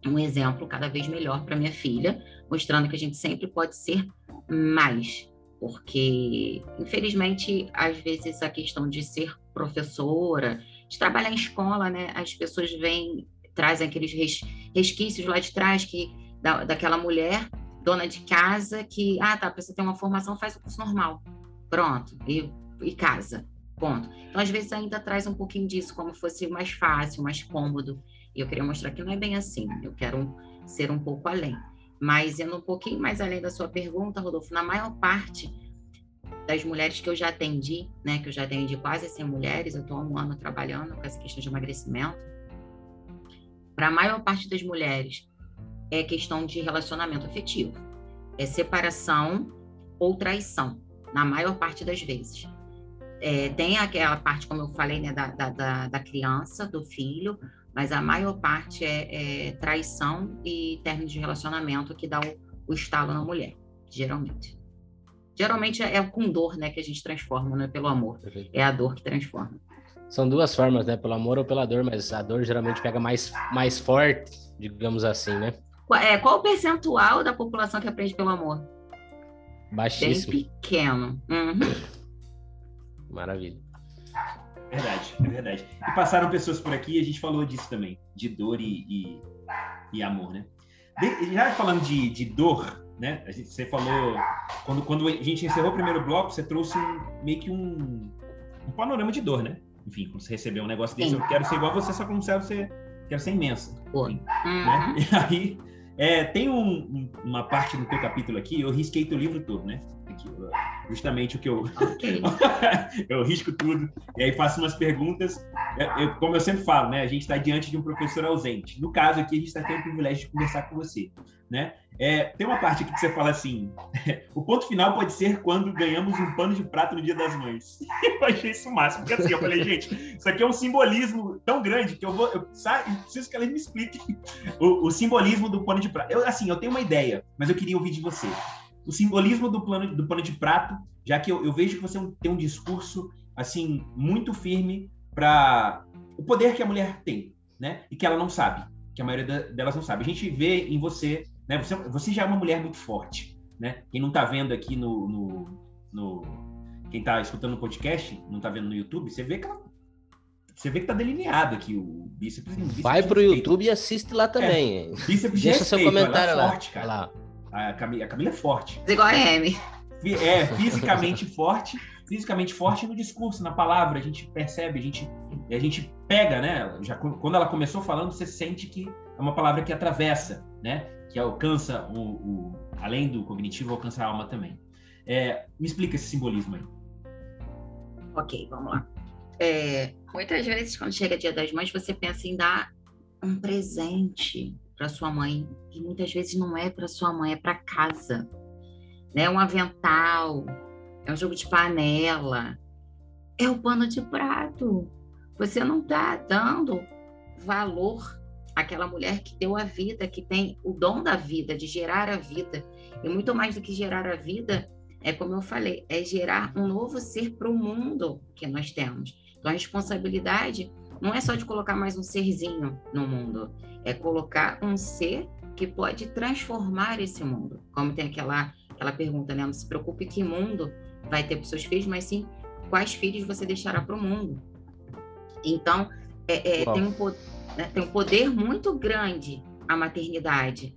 um exemplo cada vez melhor para minha filha, mostrando que a gente sempre pode ser mais, porque infelizmente às vezes a questão de ser professora, de trabalhar em escola, né, as pessoas vêm trazem aqueles res, resquícios lá de trás que da, daquela mulher dona de casa que ah tá precisa ter uma formação faz o curso normal, pronto e, e casa, ponto. Então às vezes ainda traz um pouquinho disso como fosse mais fácil, mais cômodo. E eu queria mostrar que não é bem assim. Eu quero ser um pouco além. Mas indo um pouquinho mais além da sua pergunta, Rodolfo, na maior parte das mulheres que eu já atendi, né, que eu já atendi quase 100 mulheres, eu estou há um ano trabalhando com essa questão de emagrecimento. Para a maior parte das mulheres, é questão de relacionamento afetivo. É separação ou traição, na maior parte das vezes. É, tem aquela parte, como eu falei, né, da, da, da criança, do filho, mas a maior parte é, é traição e término de relacionamento que dá o, o estalo na mulher, geralmente. Geralmente é, é com dor, né, que a gente transforma, não é pelo amor. É a dor que transforma. São duas formas, né, pelo amor ou pela dor, mas a dor geralmente pega mais, mais forte, digamos assim, né? É, qual o percentual da população que aprende pelo amor? Baixíssimo. Bem pequeno. Uhum. Maravilha. Verdade, é verdade. E passaram pessoas por aqui e a gente falou disso também, de dor e, e, e amor, né? De, já falando de, de dor, né? A gente, você falou, quando, quando a gente encerrou o primeiro bloco, você trouxe um, meio que um, um panorama de dor, né? Enfim, quando você recebeu um negócio desse, Sim. eu quero ser igual a você, só que não você quero ser imensa. Enfim, uhum. né? [laughs] E aí, é, tem um, uma parte no teu capítulo aqui, eu risquei teu livro todo, né? Justamente o que eu. Okay. [laughs] eu risco tudo, e aí faço umas perguntas é, eu, como eu sempre falo, né? A gente está diante de um professor ausente. No caso aqui, a gente está tendo o privilégio de conversar com você, né? É, tem uma parte aqui que você fala assim: [laughs] o ponto final pode ser quando ganhamos um pano de prato no Dia das Mães. [laughs] Eu achei isso máximo, porque assim, eu falei, gente, isso aqui é um simbolismo tão grande que eu vou, eu, sabe, preciso que ela me explique o, o, simbolismo do pano de prato. Eu, assim, eu tenho uma ideia, mas eu queria ouvir de você. O simbolismo do, plano, do pano de prato, já que eu, eu vejo que você tem um discurso assim muito firme para o poder que a mulher tem, né? E que ela não sabe, que a maioria delas não sabe. A gente vê em você, né? Você, você já é uma mulher muito forte, né? Quem não está vendo aqui no, no, no quem está escutando o podcast, não está vendo no YouTube, você vê que ela, você vê que tá delineado aqui o bíceps. bíceps Vai pro YouTube e assiste lá também. É, bíceps Deixa seu comentário é lá. Forte, cara. lá. A Camila, a Camila é forte. Igual a M. É, fisicamente forte fisicamente forte no discurso, na palavra, a gente percebe, a gente, a gente pega, né? Já, quando ela começou falando, você sente que é uma palavra que atravessa, né? Que alcança o, o além do cognitivo, alcança a alma também. É, me explica esse simbolismo aí. Ok, vamos lá. É, muitas vezes, quando chega Dia das Mães, você pensa em dar um presente para sua mãe, e muitas vezes não é para sua mãe, é para casa, né? Um avental, é um jogo de panela, é o pano de prato. Você não está dando valor àquela mulher que deu a vida, que tem o dom da vida, de gerar a vida. E muito mais do que gerar a vida, é como eu falei, é gerar um novo ser para o mundo que nós temos. Então a responsabilidade não é só de colocar mais um serzinho no mundo, é colocar um ser que pode transformar esse mundo. Como tem aquela aquela pergunta, né? Não se preocupe que mundo vai ter para seus filhos, mas sim quais filhos você deixará para o mundo. Então, é, é, tem, um, né, tem um poder muito grande a maternidade.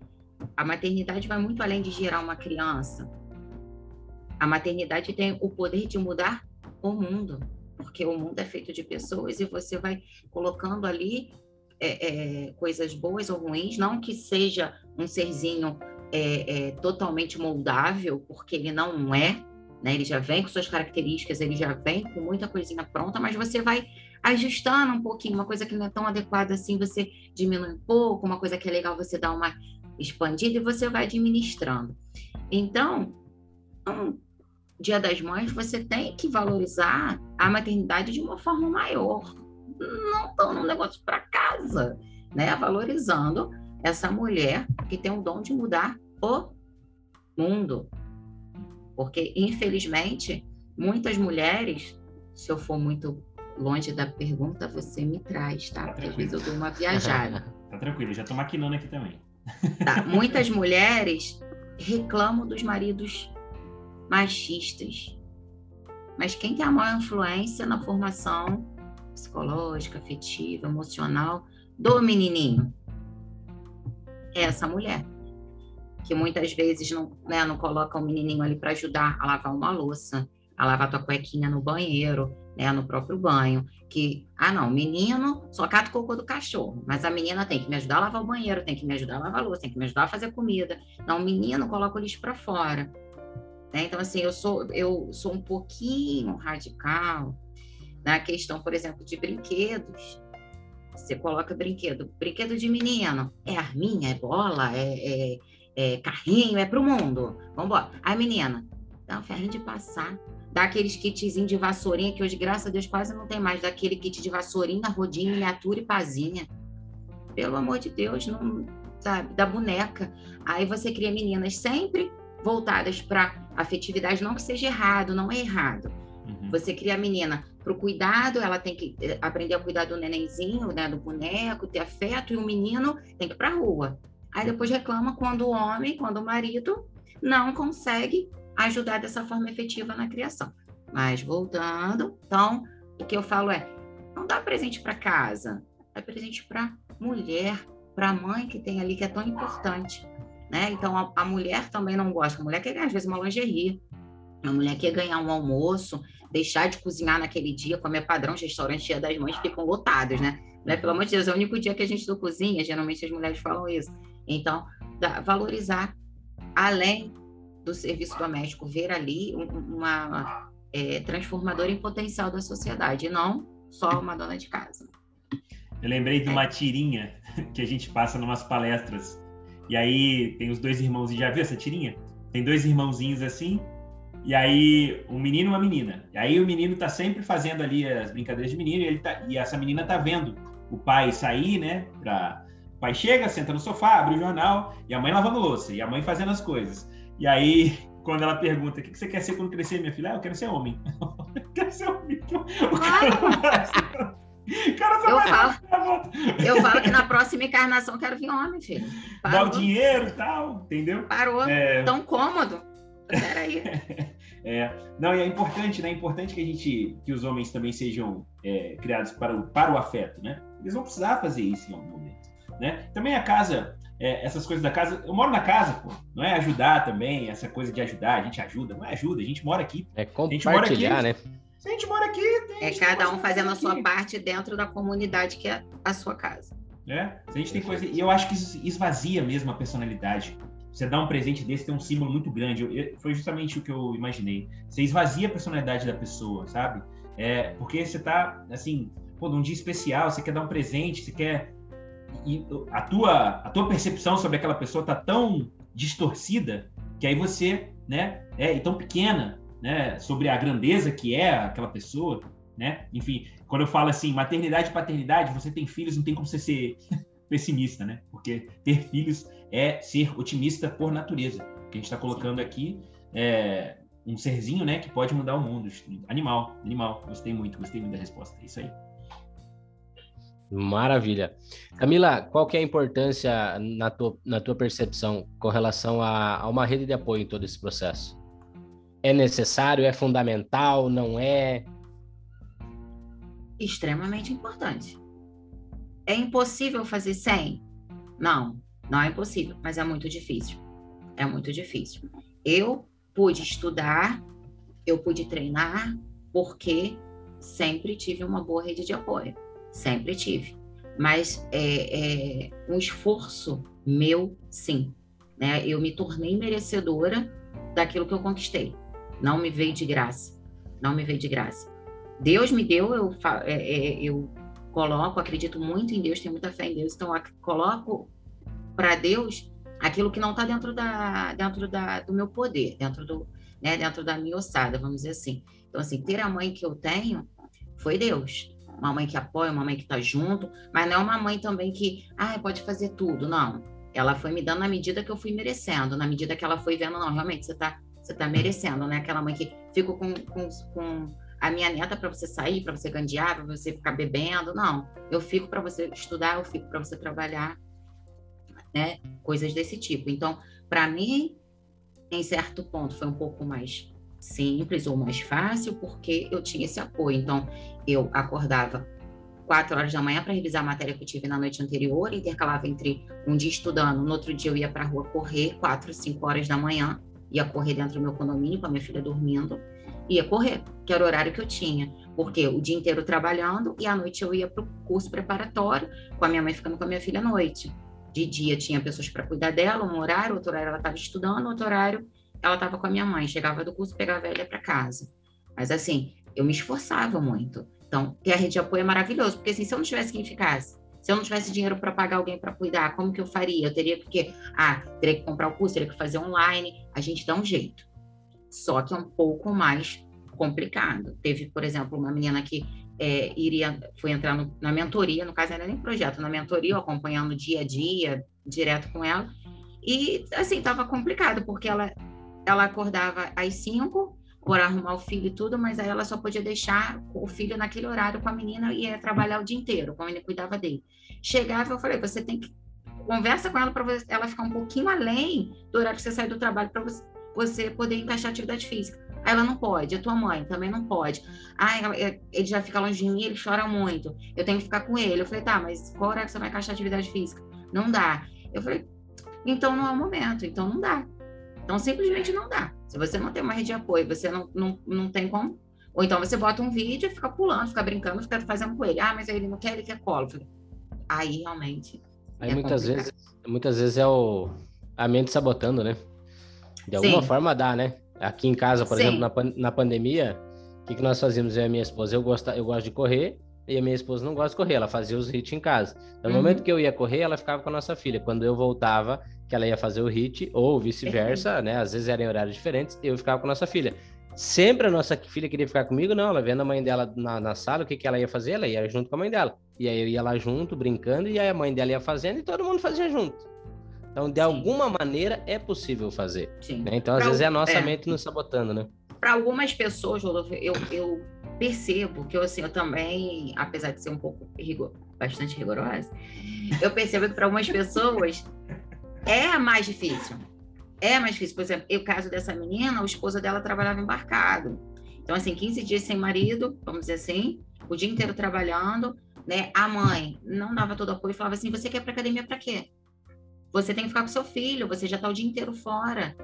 A maternidade vai muito além de gerar uma criança. A maternidade tem o poder de mudar o mundo, porque o mundo é feito de pessoas e você vai colocando ali é, é, coisas boas ou ruins, não que seja um serzinho é, é totalmente moldável, porque ele não é, né? Ele já vem com suas características, ele já vem com muita coisinha pronta, mas você vai ajustando um pouquinho, uma coisa que não é tão adequada assim, você diminui um pouco, uma coisa que é legal você dá uma expandida e você vai administrando. Então, Dia das Mães, você tem que valorizar a maternidade de uma forma maior, não tão no negócio para casa, né? Valorizando essa mulher que tem o dom de mudar o mundo, porque, infelizmente, muitas mulheres, se eu for muito longe da pergunta, você me traz, tá? Porque às vezes eu dou uma [laughs] viajada. tá tranquilo, já tô maquinando aqui também. Tá. Muitas mulheres reclamam dos maridos machistas. Mas quem tem a maior influência na formação psicológica, afetiva, emocional do menininho? É essa mulher que muitas vezes não, né, não coloca o menininho ali para ajudar a lavar uma louça, a lavar tua cuequinha no banheiro, né, no próprio banho, que, ah não, menino só cata o cocô do cachorro, mas a menina tem que me ajudar a lavar o banheiro, tem que me ajudar a lavar a louça, tem que me ajudar a fazer comida. Não, o menino coloca o lixo para fora. Né? Então, assim, eu sou, eu sou um pouquinho radical na questão, por exemplo, de brinquedos. Você coloca brinquedo, brinquedo de menino, é arminha, é bola, é, é é, carrinho, é pro mundo. Vamos embora. Aí, menina, dá um ferrinho de passar. Dá aqueles kitzinhos de vassourinha, que hoje, graças a Deus, quase não tem mais. Daquele kit de vassourinha, rodinha, miniatura e pazinha. Pelo amor de Deus, não, sabe? Da boneca. Aí você cria meninas sempre voltadas para afetividade, não que seja errado, não é errado. Uhum. Você cria a menina para o cuidado, ela tem que eh, aprender a cuidar do nenenzinho, né, do boneco, ter afeto, e o menino tem que ir para a rua. Aí depois reclama quando o homem, quando o marido não consegue ajudar dessa forma efetiva na criação. Mas voltando, então, o que eu falo é: não dá presente para casa, dá presente para mulher, para a mãe que tem ali, que é tão importante. Né? Então, a, a, mulher também não gosta. A mulher quer ganhar, às vezes, uma lingerie. A mulher quer ganhar um almoço, deixar de cozinhar naquele dia, comer padrão, os restaurantes dia das mães ficam lotados, né? Né? Pelo amor de Deus, é o único dia que a gente não cozinha, geralmente as mulheres falam isso. Então, valorizar além do serviço doméstico, ver ali uma é, transformadora em potencial da sociedade, e não só uma dona de casa. Eu lembrei de uma tirinha que a gente passa em umas palestras. E aí tem os dois irmãos, já viu essa tirinha? Tem dois irmãozinhos assim, e aí um menino e uma menina. E aí o menino tá sempre fazendo ali as brincadeiras de menino, e, ele tá, e essa menina tá vendo o pai sair, né? Pra... O pai chega, senta no sofá, abre o jornal, e a mãe lavando louça, e a mãe fazendo as coisas. E aí, [laughs] quando ela pergunta, o que você quer ser quando crescer, minha filha? Ah, eu quero ser homem. [laughs] eu quero ser homem. [laughs] O cara [laughs] Cara, eu, falo, eu falo que na [laughs] próxima encarnação quero vir homem, filho. Parou. Dá o dinheiro e tal, entendeu? Parou. É... Tão cômodo. Peraí. [laughs] é, não, e é importante, né? É importante que a gente, que os homens também sejam é, criados para o, para o afeto, né? Eles vão precisar fazer isso em algum momento, né? Também a casa, é, essas coisas da casa, eu moro na casa, pô, não é ajudar também, essa coisa de ajudar, a gente ajuda, não é ajuda, a gente mora aqui. É compartilhar, aqui, né? Se a gente mora aqui, tem É cada um fazendo a sua parte dentro da comunidade que é a sua casa. É, se a gente tem coisa. E eu acho que isso esvazia mesmo a personalidade. Você dá um presente desse, tem um símbolo muito grande. Eu, eu, foi justamente o que eu imaginei. Você esvazia a personalidade da pessoa, sabe? É, porque você tá, assim, pô, num dia especial, você quer dar um presente, você quer. E a tua, a tua percepção sobre aquela pessoa tá tão distorcida que aí você, né, é tão pequena, né, sobre a grandeza que é aquela pessoa, né? Enfim, quando eu falo assim, maternidade e paternidade, você tem filhos, não tem como você ser pessimista, né? Porque ter filhos é ser otimista por natureza. Que a gente está colocando aqui é um serzinho, né, que pode mudar o mundo. Animal, animal. Gostei muito, gostei muito da resposta. É isso aí. Maravilha. Camila, qual que é a importância na tua, na tua percepção com relação a, a uma rede de apoio em todo esse processo? É necessário? É fundamental? Não é? Extremamente importante. É impossível fazer sem? Não, não é impossível, mas é muito difícil. É muito difícil. Eu pude estudar, eu pude treinar, porque sempre tive uma boa rede de apoio. Sempre tive. Mas é, é um esforço meu, sim. Né? Eu me tornei merecedora daquilo que eu conquistei. Não me veio de graça. Não me veio de graça. Deus me deu, eu, é, é, eu coloco, acredito muito em Deus, tenho muita fé em Deus, então coloco para Deus aquilo que não está dentro da dentro da, do meu poder, dentro do né, dentro da minha ossada, vamos dizer assim. Então assim, ter a mãe que eu tenho foi Deus, uma mãe que apoia, uma mãe que está junto, mas não é uma mãe também que ah, pode fazer tudo, não. Ela foi me dando na medida que eu fui merecendo, na medida que ela foi vendo, não, realmente você está você tá merecendo, né? Aquela mãe que fica com, com, com a minha neta para você sair, para você gandear, para você ficar bebendo. Não, eu fico para você estudar, eu fico para você trabalhar, né? Coisas desse tipo. Então, para mim, em certo ponto, foi um pouco mais simples ou mais fácil, porque eu tinha esse apoio. Então, eu acordava quatro horas da manhã para revisar a matéria que eu tive na noite anterior, intercalava entre um dia estudando, no outro dia eu ia para a rua correr, quatro, cinco horas da manhã, ia correr dentro do meu condomínio com a minha filha dormindo ia correr, que era o horário que eu tinha, porque o dia inteiro trabalhando e à noite eu ia para o curso preparatório, com a minha mãe ficando com a minha filha à noite. De dia tinha pessoas para cuidar dela, um horário, outro horário ela estava estudando, outro horário ela estava com a minha mãe. Chegava do curso, pegava ela para casa. Mas assim, eu me esforçava muito. Então, ter a rede de apoio é maravilhoso, porque assim, se eu não tivesse quem ficasse, se eu não tivesse dinheiro para pagar alguém para cuidar, como que eu faria? Eu teria que, ah, teria que comprar o curso, teria que fazer online. A gente dá um jeito. Só que é um pouco mais complicado. Teve, por exemplo, uma menina que é, iria, foi entrar no, na mentoria, no caso não era nem projeto, na mentoria, acompanhando dia a dia, direto com ela. E assim, estava complicado, porque ela, ela acordava às 5, por arrumar o filho e tudo, mas aí ela só podia deixar o filho naquele horário com a menina e ia trabalhar o dia inteiro, como ele cuidava dele. Chegava, eu falei, você tem que conversa com ela para ela ficar um pouquinho além do horário que você sai do trabalho para você poder encaixar atividade física. Aí ela não pode, a tua mãe também não pode. Ah, ele já fica longe de mim, ele chora muito. Eu tenho que ficar com ele. Eu falei, tá, mas qual horário que você vai encaixar atividade física? Não dá. Eu falei, então não é o momento, então não dá. Então simplesmente não dá. Se você não tem uma rede de apoio, você não, não, não tem como. Ou então você bota um vídeo e fica pulando, fica brincando, fica fazendo com ele. Ah, mas ele não quer, ele quer colo. Aí realmente. Aí é muitas vezes, muitas vezes é o a mente sabotando, né? De alguma Sim. forma dá, né? Aqui em casa, por Sim. exemplo, na, na pandemia, o que, que nós fazíamos, eu e a minha esposa? Eu gosto, eu gosto de correr, e a minha esposa não gosta de correr, ela fazia os hits em casa. No Uhum. momento que eu ia correr, ela ficava com a nossa filha. Quando eu voltava, que ela ia fazer o hit, ou vice-versa, né? Às vezes eram em horários diferentes, eu ficava com a nossa filha. Sempre a nossa filha queria ficar comigo, não. Ela vendo a mãe dela na, na sala, o que, que ela ia fazer? Ela ia junto com a mãe dela. E aí eu ia lá junto, brincando, e aí a mãe dela ia fazendo e todo mundo fazia junto. Então, de Sim. alguma maneira, é possível fazer. Sim. né? Então, às Pra vezes, é a nossa é. mente nos sabotando, né? para algumas pessoas, Rodolfo, eu, eu percebo que eu, assim, eu também, apesar de ser um pouco rigor, bastante rigorosa, eu percebo que para algumas pessoas é mais difícil. É mais difícil. Por exemplo, o caso dessa menina, o esposo dela trabalhava embarcado. Então, assim, 15 dias sem marido, vamos dizer assim, o dia inteiro trabalhando, né? A mãe não dava todo apoio, falava assim: você quer ir para academia para quê? Você tem que ficar com seu filho, você já está o dia inteiro fora.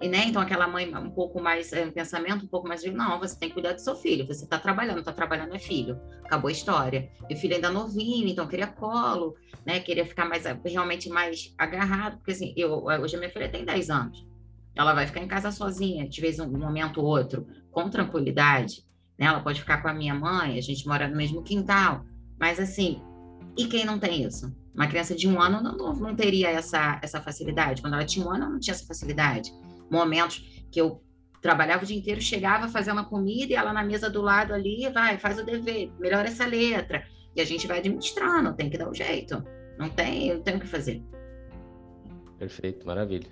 E, né, então aquela mãe um pouco mais, é, um pensamento um pouco mais não, você tem que cuidar do seu filho, você está trabalhando, está trabalhando é filho, acabou a história. E o filho ainda novinho, então queria colo, né, queria ficar mais, realmente mais agarrado, porque assim, eu, hoje a minha filha tem 10 anos, ela vai ficar em casa sozinha, de vez em um momento ou outro, com tranquilidade, né, ela pode ficar com a minha mãe, a gente mora no mesmo quintal, mas assim, e quem não tem isso? Uma criança de um ano não, não, teria essa, essa facilidade, quando ela tinha um ano, não tinha essa facilidade momentos que eu trabalhava o dia inteiro, chegava a fazer uma comida e ela na mesa do lado ali, vai, faz o dever, melhora essa letra. E a gente vai administrando, tem que dar o jeito. Não tem, eu tenho o que fazer. Perfeito, maravilha.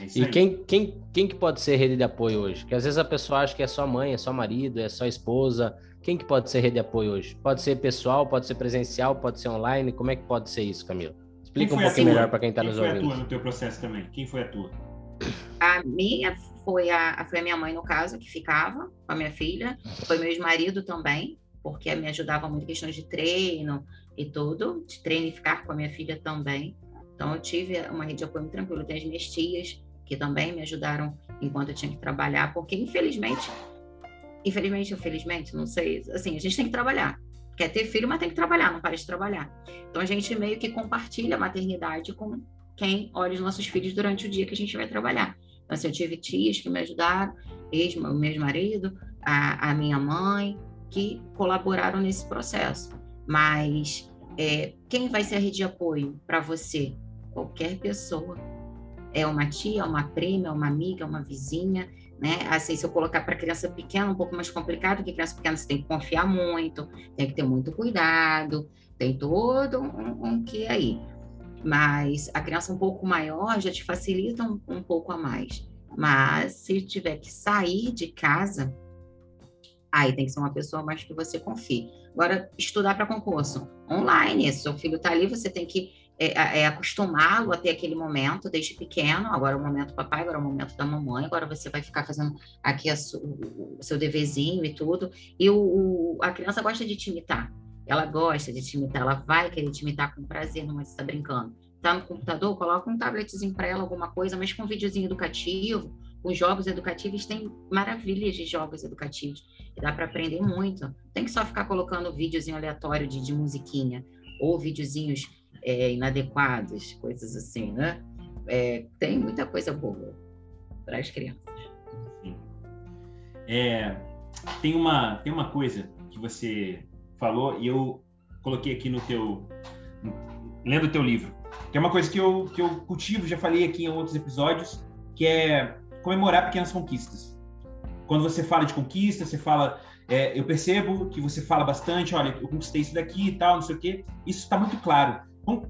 É E quem, quem, quem que pode ser rede de apoio hoje? Porque às vezes a pessoa acha que é só mãe, é só marido, é só esposa. Quem que pode ser rede de apoio hoje? Pode ser pessoal, pode ser presencial, pode ser online. Como é que pode ser isso, Camila? Quem Explica um pouquinho melhor para quem está Quem nos foi a ouvindo. tua no teu processo também? Quem foi a tua? A minha foi a, foi a minha mãe, no caso, que ficava com a minha filha. Foi meu ex-marido também, porque me ajudava muito em questões de treino e tudo, de treino e ficar com a minha filha também. Então, eu tive uma rede de apoio tranquila. Tem as minhas tias, que também me ajudaram enquanto eu tinha que trabalhar, porque infelizmente, infelizmente ou felizmente, não sei, assim, a gente tem que trabalhar. Quer ter filho, mas tem que trabalhar, não para de trabalhar. Então, a gente meio que compartilha a maternidade com quem olha os nossos filhos durante o dia que a gente vai trabalhar. Então, assim, eu tive tias que me ajudaram, ex, o meu marido, a, a minha mãe, que colaboraram nesse processo. Mas é, quem vai ser a rede de apoio para você? Qualquer pessoa. É uma tia, uma prima, uma amiga, uma vizinha, né? Assim, se eu colocar para criança pequena, um pouco mais complicado, porque criança pequena você tem que confiar muito, tem que ter muito cuidado, tem todo um, um que aí mas a criança um pouco maior já te facilita um, um, pouco a mais. Mas se tiver que sair de casa, aí tem que ser uma pessoa mais que você confie. Agora, estudar para concurso online, seu filho está ali, você tem que é, é, acostumá-lo a ter aquele momento desde pequeno. Agora é o momento do papai, agora é o momento da mamãe, agora você vai ficar fazendo aqui su, o, seu deverzinho e tudo. E o, o, a criança gosta de te imitar. Ela gosta de te imitar, ela vai querer te imitar com prazer, não está brincando. Tá no computador, coloca um tabletzinho para ela, alguma coisa, mas com um videozinho educativo. Os jogos educativos têm maravilhas de jogos educativos. Dá para aprender muito. Tem que só ficar colocando videozinho aleatório de, de musiquinha, ou videozinhos é, inadequados, coisas assim, né? É, tem muita coisa boa para as crianças. É, tem, uma, tem uma coisa que você falou e eu coloquei aqui no teu lendo o teu livro. Que é uma coisa que eu, que eu cultivo já falei aqui em outros episódios que é comemorar pequenas conquistas. Quando você fala de conquista você fala é, eu percebo que você fala bastante olha eu conquistei isso daqui e tal não sei o que isso está muito claro.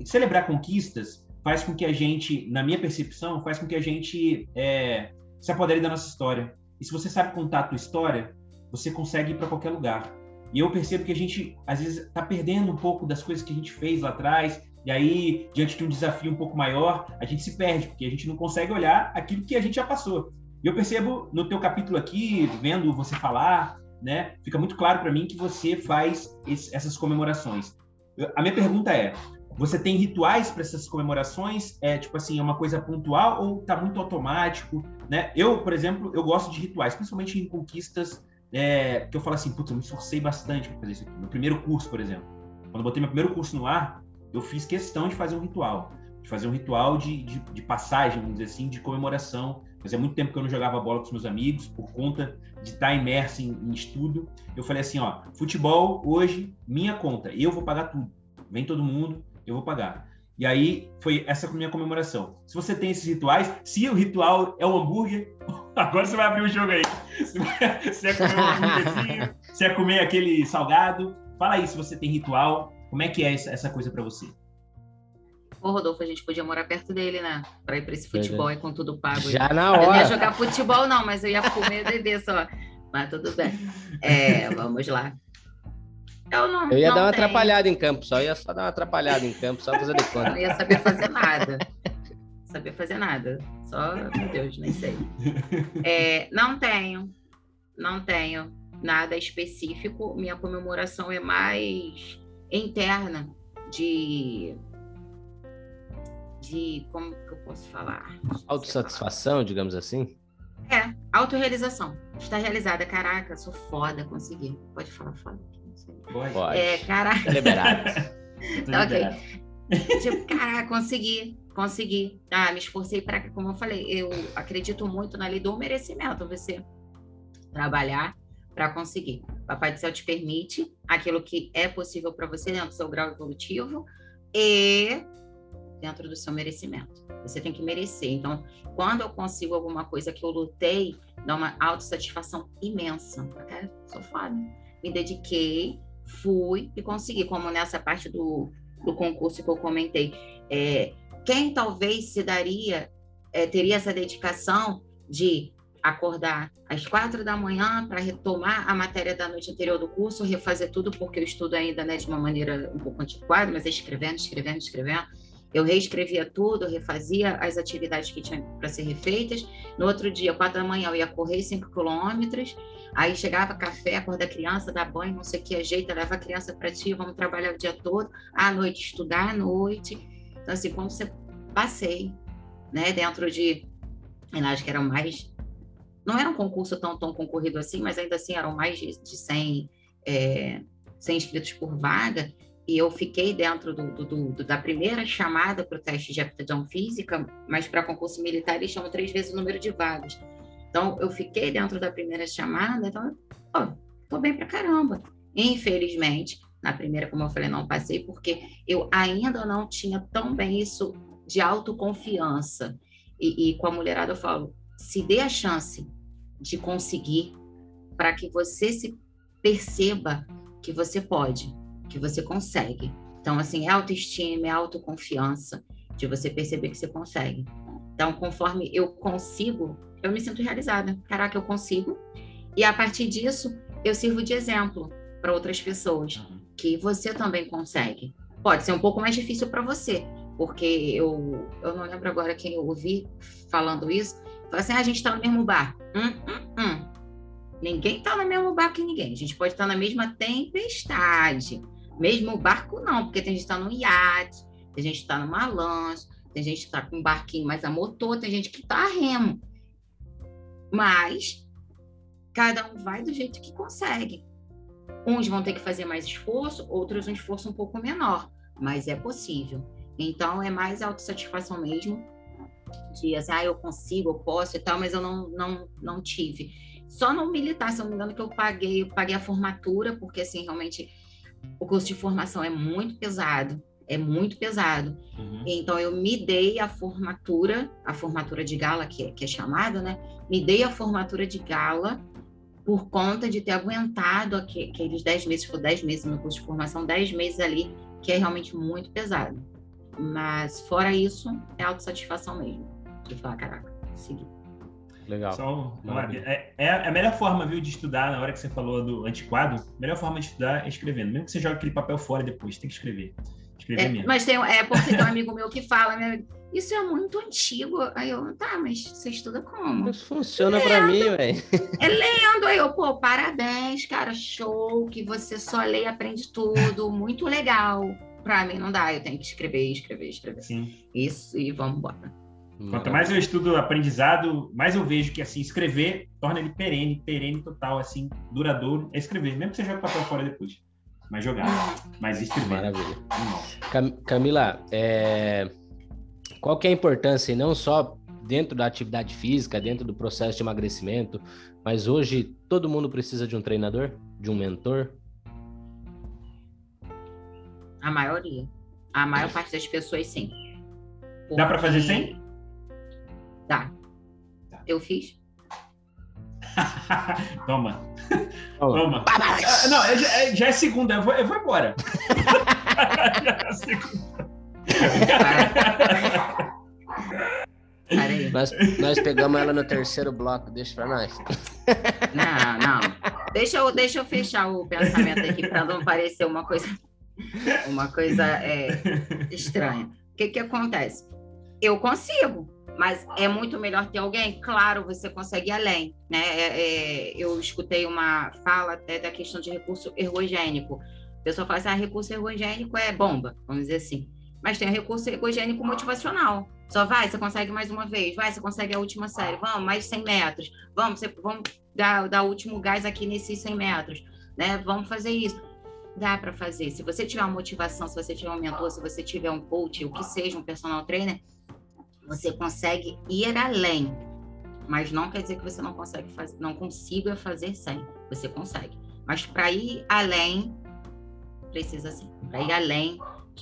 Celebrar conquistas faz com que a gente na minha percepção faz com que a gente é, se apodere da nossa história. E se você sabe contar a tua história você consegue ir para qualquer lugar e eu percebo que a gente, às vezes, está perdendo um pouco das coisas que a gente fez lá atrás, e aí, diante de um desafio um pouco maior, a gente se perde, porque a gente não consegue olhar aquilo que a gente já passou. E eu percebo no teu capítulo aqui, vendo você falar, né, fica muito claro para mim que você faz esse, essas comemorações. Eu, a minha pergunta é: você tem rituais para essas comemorações? É tipo assim, é uma coisa pontual ou tá muito automático? Né? Eu, por exemplo, eu gosto de rituais, principalmente em conquistas é, que eu falo assim, putz, eu me esforcei bastante para fazer isso aqui. No primeiro curso, por exemplo, quando eu botei meu primeiro curso no ar, eu fiz questão de fazer um ritual, de fazer um ritual de, de, de passagem, vamos dizer assim, de comemoração Fazia muito tempo que eu não jogava bola com os meus amigos, por conta de estar imerso em, em estudo. Eu falei assim, ó, futebol hoje, minha conta, eu vou pagar tudo. Vem todo mundo, eu vou pagar. E aí foi essa minha comemoração. Se você tem esses rituais, se o ritual é o hambúrguer, [laughs] agora você vai abrir o jogo aí. Se é comer um se é comer aquele salgado, fala aí se você tem ritual, como é que é essa coisa para você? Ô, Rodolfo, a gente podia morar perto dele, né? Pra ir pra esse futebol e com tudo pago. Já na hora. Eu não ia jogar futebol, não, mas eu ia comer e beber só. Mas tudo bem. É, vamos lá. Eu, não, eu ia não dar uma tenho. atrapalhada em campo, só ia só dar uma atrapalhada em campo, só fazer de conta. Não ia saber fazer nada. Saber fazer nada. Só, meu Deus, nem sei. [laughs] É, não tenho. Não tenho nada específico. Minha comemoração é mais interna de de como que eu posso falar? Autossatisfação, digamos assim? É, autorrealização. Está realizada. Caraca, sou foda, consegui. Pode falar foda. Pode. É, caraca. liberado. [laughs] tá, ok. tipo, caraca, consegui, consegui. Ah, me esforcei para, como eu falei, eu acredito muito na lei do merecimento. Você trabalhar para conseguir. Papai do Céu te permite aquilo que é possível para você dentro do seu grau evolutivo e dentro do seu merecimento. Você tem que merecer. Então, quando eu consigo alguma coisa que eu lutei, dá uma autossatisfação imensa. Cara, sou foda. Me dediquei, fui e consegui. Como nessa parte do, do concurso que eu comentei. É, quem talvez se daria, é, teria essa dedicação de acordar às quatro da manhã para retomar a matéria da noite anterior do curso, refazer tudo, porque eu estudo ainda né, de uma maneira um pouco antiquada, mas é escrevendo, escrevendo, escrevendo eu reescrevia tudo, refazia as atividades que tinham para ser refeitas. No outro dia, quatro da manhã, eu ia correr cinco quilômetros. Aí chegava café, acorda a criança, dá banho, não sei o que, ajeita, leva a criança para ti, vamos trabalhar o dia todo. À noite, estudar à noite. Então, assim, como você passei, né, dentro de. Eu acho que eram mais. Não era um concurso tão, tão concorrido assim, mas ainda assim eram mais de, de 100, é, 100 inscritos por vaga e eu fiquei dentro do, do, do, da primeira chamada para o teste de aptidão física, mas para concurso militar eles chamam três vezes o número de vagas. Então, eu fiquei dentro da primeira chamada, então, pô, tô bem para caramba. Infelizmente, na primeira, como eu falei, não passei, porque eu ainda não tinha tão bem isso de autoconfiança. E, e com a mulherada eu falo, se dê a chance de conseguir para que você se perceba que você pode que você consegue. Então, assim, é autoestima, é autoconfiança, de você perceber que você consegue. Então, conforme eu consigo, eu me sinto realizada. Caraca, eu consigo. E a partir disso, eu sirvo de exemplo para outras pessoas uhum. que você também consegue. Pode ser um pouco mais difícil para você, porque eu, eu não lembro agora quem eu ouvi falando isso. Falou assim: ah, a gente está no mesmo bar. Hum, hum, hum. Ninguém está no mesmo bar que ninguém. A gente pode estar na mesma tempestade, mesmo o barco não, porque tem gente que está no iate, tem gente que está numa lancha, tem gente que está com um barquinho mais a motor, tem gente que está a remo. Mas cada um vai do jeito que consegue. Uns vão ter que fazer mais esforço, outros um esforço um pouco menor, mas é possível. Então é mais autossatisfação mesmo, de assim, ah, eu consigo, eu posso e tal, mas eu não, não, não tive. Só no militar, se eu não me engano, que eu paguei, eu paguei a formatura, porque assim, realmente o curso de formação é muito pesado, é muito pesado. Uhum. Então eu me dei a formatura, a formatura de gala que é, que é chamada, né? Me dei a formatura de gala por conta de ter aguentado aqueles 10 meses, foi 10 meses no curso de formação, 10 meses ali, que é realmente muito pesado. Mas fora isso, é autossatisfação mesmo. De falar, caraca, segui. Legal. Só é, é, a melhor forma, viu, de estudar, na hora que você falou do antiquado, a melhor forma de estudar é escrevendo. Mesmo que você jogue aquele papel fora depois, tem que escrever. Escrever é, mesmo. Mas tem, é porque tem um [laughs] amigo meu que fala, meu, isso é muito antigo. Aí eu, tá, mas você estuda como? Isso funciona para mim, velho. É lendo. Aí eu, pô, parabéns, cara, show, que você só lê e aprende tudo, muito legal. Para mim não dá, eu tenho que escrever, escrever, escrever. Sim. Isso, e vamos embora. Quanto mais eu estudo aprendizado, mais eu vejo que assim escrever torna ele perene, perene total, assim, duradouro. É escrever, mesmo que você jogue papel fora depois. Mas jogar, mas escrever. Maravilha. Cam Camila, é... qual que é a importância, e não só dentro da atividade física, dentro do processo de emagrecimento, mas hoje todo mundo precisa de um treinador, de um mentor? A maioria. A maior parte das pessoas, sim. Porque... Dá para fazer sem? Dá. Tá. Eu fiz. [laughs] Toma. Toma. Ah, não, é, é, já é segunda, eu vou, eu vou embora. [laughs] já é segunda. Nós, nós pegamos ela no terceiro bloco, deixa pra nós. Não, não. Deixa eu, deixa eu fechar o pensamento aqui para não parecer uma coisa, uma coisa é, estranha. O que, que acontece? Eu consigo, mas é muito melhor ter alguém? Claro, você consegue ir além. Né? É, é, eu escutei uma fala até da questão de recurso ergogênico. A pessoa fala assim: ah, recurso ergogênico é bomba, vamos dizer assim. Mas tem o recurso ergogênico motivacional. Só vai, você consegue mais uma vez, vai, você consegue a última série, vamos, mais 100 metros, vamos, você, vamos dar, dar o último gás aqui nesses 100 metros, né? Vamos fazer isso. Dá para fazer. Se você tiver uma motivação, se você tiver um mentor, se você tiver um coach, o que seja, um personal trainer, você consegue ir além. Mas não quer dizer que você não consegue fazer, não consiga fazer sem. Você consegue. Mas para ir além, precisa sim. Para ir além,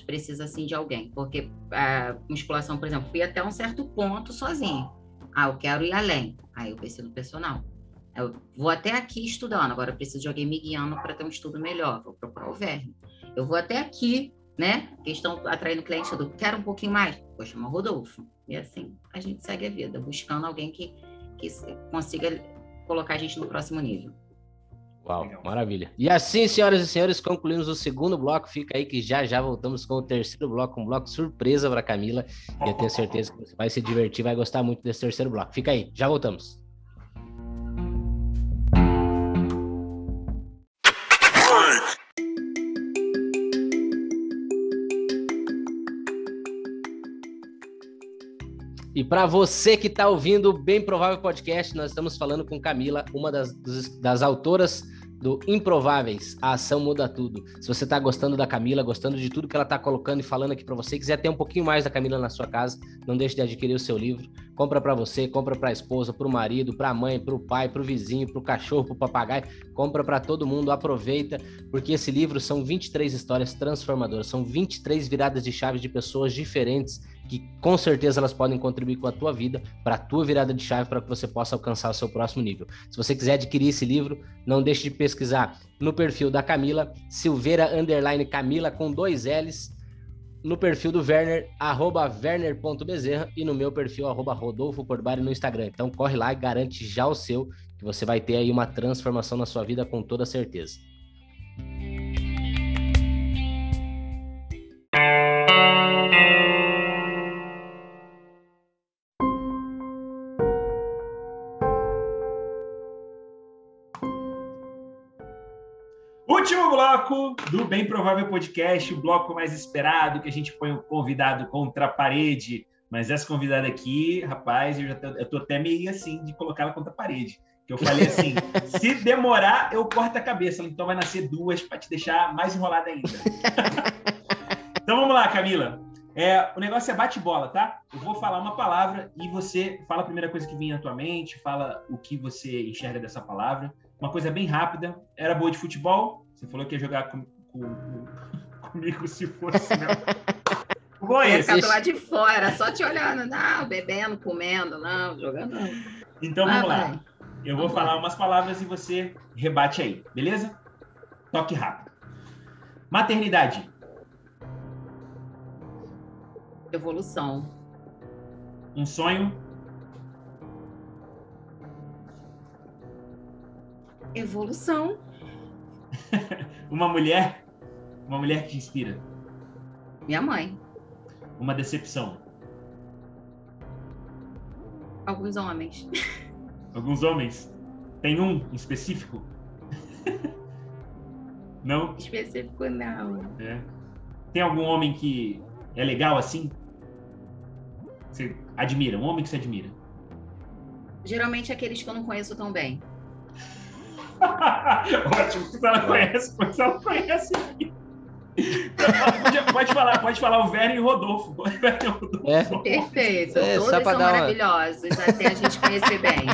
precisa sim de alguém. Porque a musculação, por exemplo, fui até um certo ponto sozinho. Ah, eu quero ir além. Aí eu preciso do personal. Eu vou até aqui estudando, agora eu preciso de alguém me guiando para ter um estudo melhor. Vou procurar o verme. Eu vou até aqui, né? Questão atraindo cliente do quero um pouquinho mais, vou chamar o Rodolfo. E assim a gente segue a vida, buscando alguém que, que consiga colocar a gente no próximo nível. Uau, maravilha. E assim, senhoras e senhores, concluímos o segundo bloco. Fica aí que já já voltamos com o terceiro bloco, um bloco surpresa para Camila. E eu tenho certeza que você vai se divertir, vai gostar muito desse terceiro bloco. Fica aí, já voltamos. E para você que está ouvindo o Bem Provável Podcast, nós estamos falando com Camila, uma das, das autoras do Improváveis, a ação muda tudo. Se você está gostando da Camila, gostando de tudo que ela está colocando e falando aqui para você, quiser ter um pouquinho mais da Camila na sua casa, não deixe de adquirir o seu livro. Compra para você, compra para a esposa, para o marido, para a mãe, para o pai, para o vizinho, para o cachorro, para o papagaio. Compra para todo mundo, aproveita, porque esse livro são 23 histórias transformadoras, são 23 viradas de chaves de pessoas diferentes que com certeza elas podem contribuir com a tua vida, para a tua virada de chave, para que você possa alcançar o seu próximo nível. Se você quiser adquirir esse livro, não deixe de pesquisar no perfil da Camila, Silveira Underline Camila com dois L's, no perfil do Werner, arroba werner.bezerra e no meu perfil, arroba Rodolfo Corbari no Instagram. Então corre lá e garante já o seu, que você vai ter aí uma transformação na sua vida com toda certeza. Bloco do Bem Provável Podcast, o bloco mais esperado, que a gente põe o convidado contra a parede. Mas essa convidada aqui, rapaz, eu já tô, eu tô até meio assim de colocá-la contra a parede. Que eu falei assim: [laughs] se demorar, eu corto a cabeça. Então vai nascer duas para te deixar mais enrolada ainda. [laughs] então vamos lá, Camila. É, o negócio é bate-bola, tá? Eu vou falar uma palavra e você fala a primeira coisa que vem na tua mente, fala o que você enxerga dessa palavra. Uma coisa bem rápida. Era boa de futebol? Você falou que ia jogar com, com, comigo se fosse meu. [laughs] Bom, ia ficar do lado de fora, só te olhando, não, bebendo, comendo, não, jogando não. Então vamos ah, lá. Eu vou falar umas palavras e você rebate aí, beleza? Toque rápido. Maternidade. Evolução. Um sonho. Evolução. [laughs] uma mulher, uma mulher que te inspira. Minha mãe. Uma decepção. Alguns homens. [laughs] Alguns homens. Tem um específico? [laughs] não? Específico não. É. Tem algum homem que é legal assim? Você admira? Um homem que você admira? Geralmente aqueles que eu não conheço tão bem. [laughs] Ótimo, se ela conhece, pois ela conhece. pode, pode falar, pode falar o Werner [laughs] e o Rodolfo. É. Perfeito. É, Todos são uma- maravilhosos, até a gente conhecer bem. [laughs]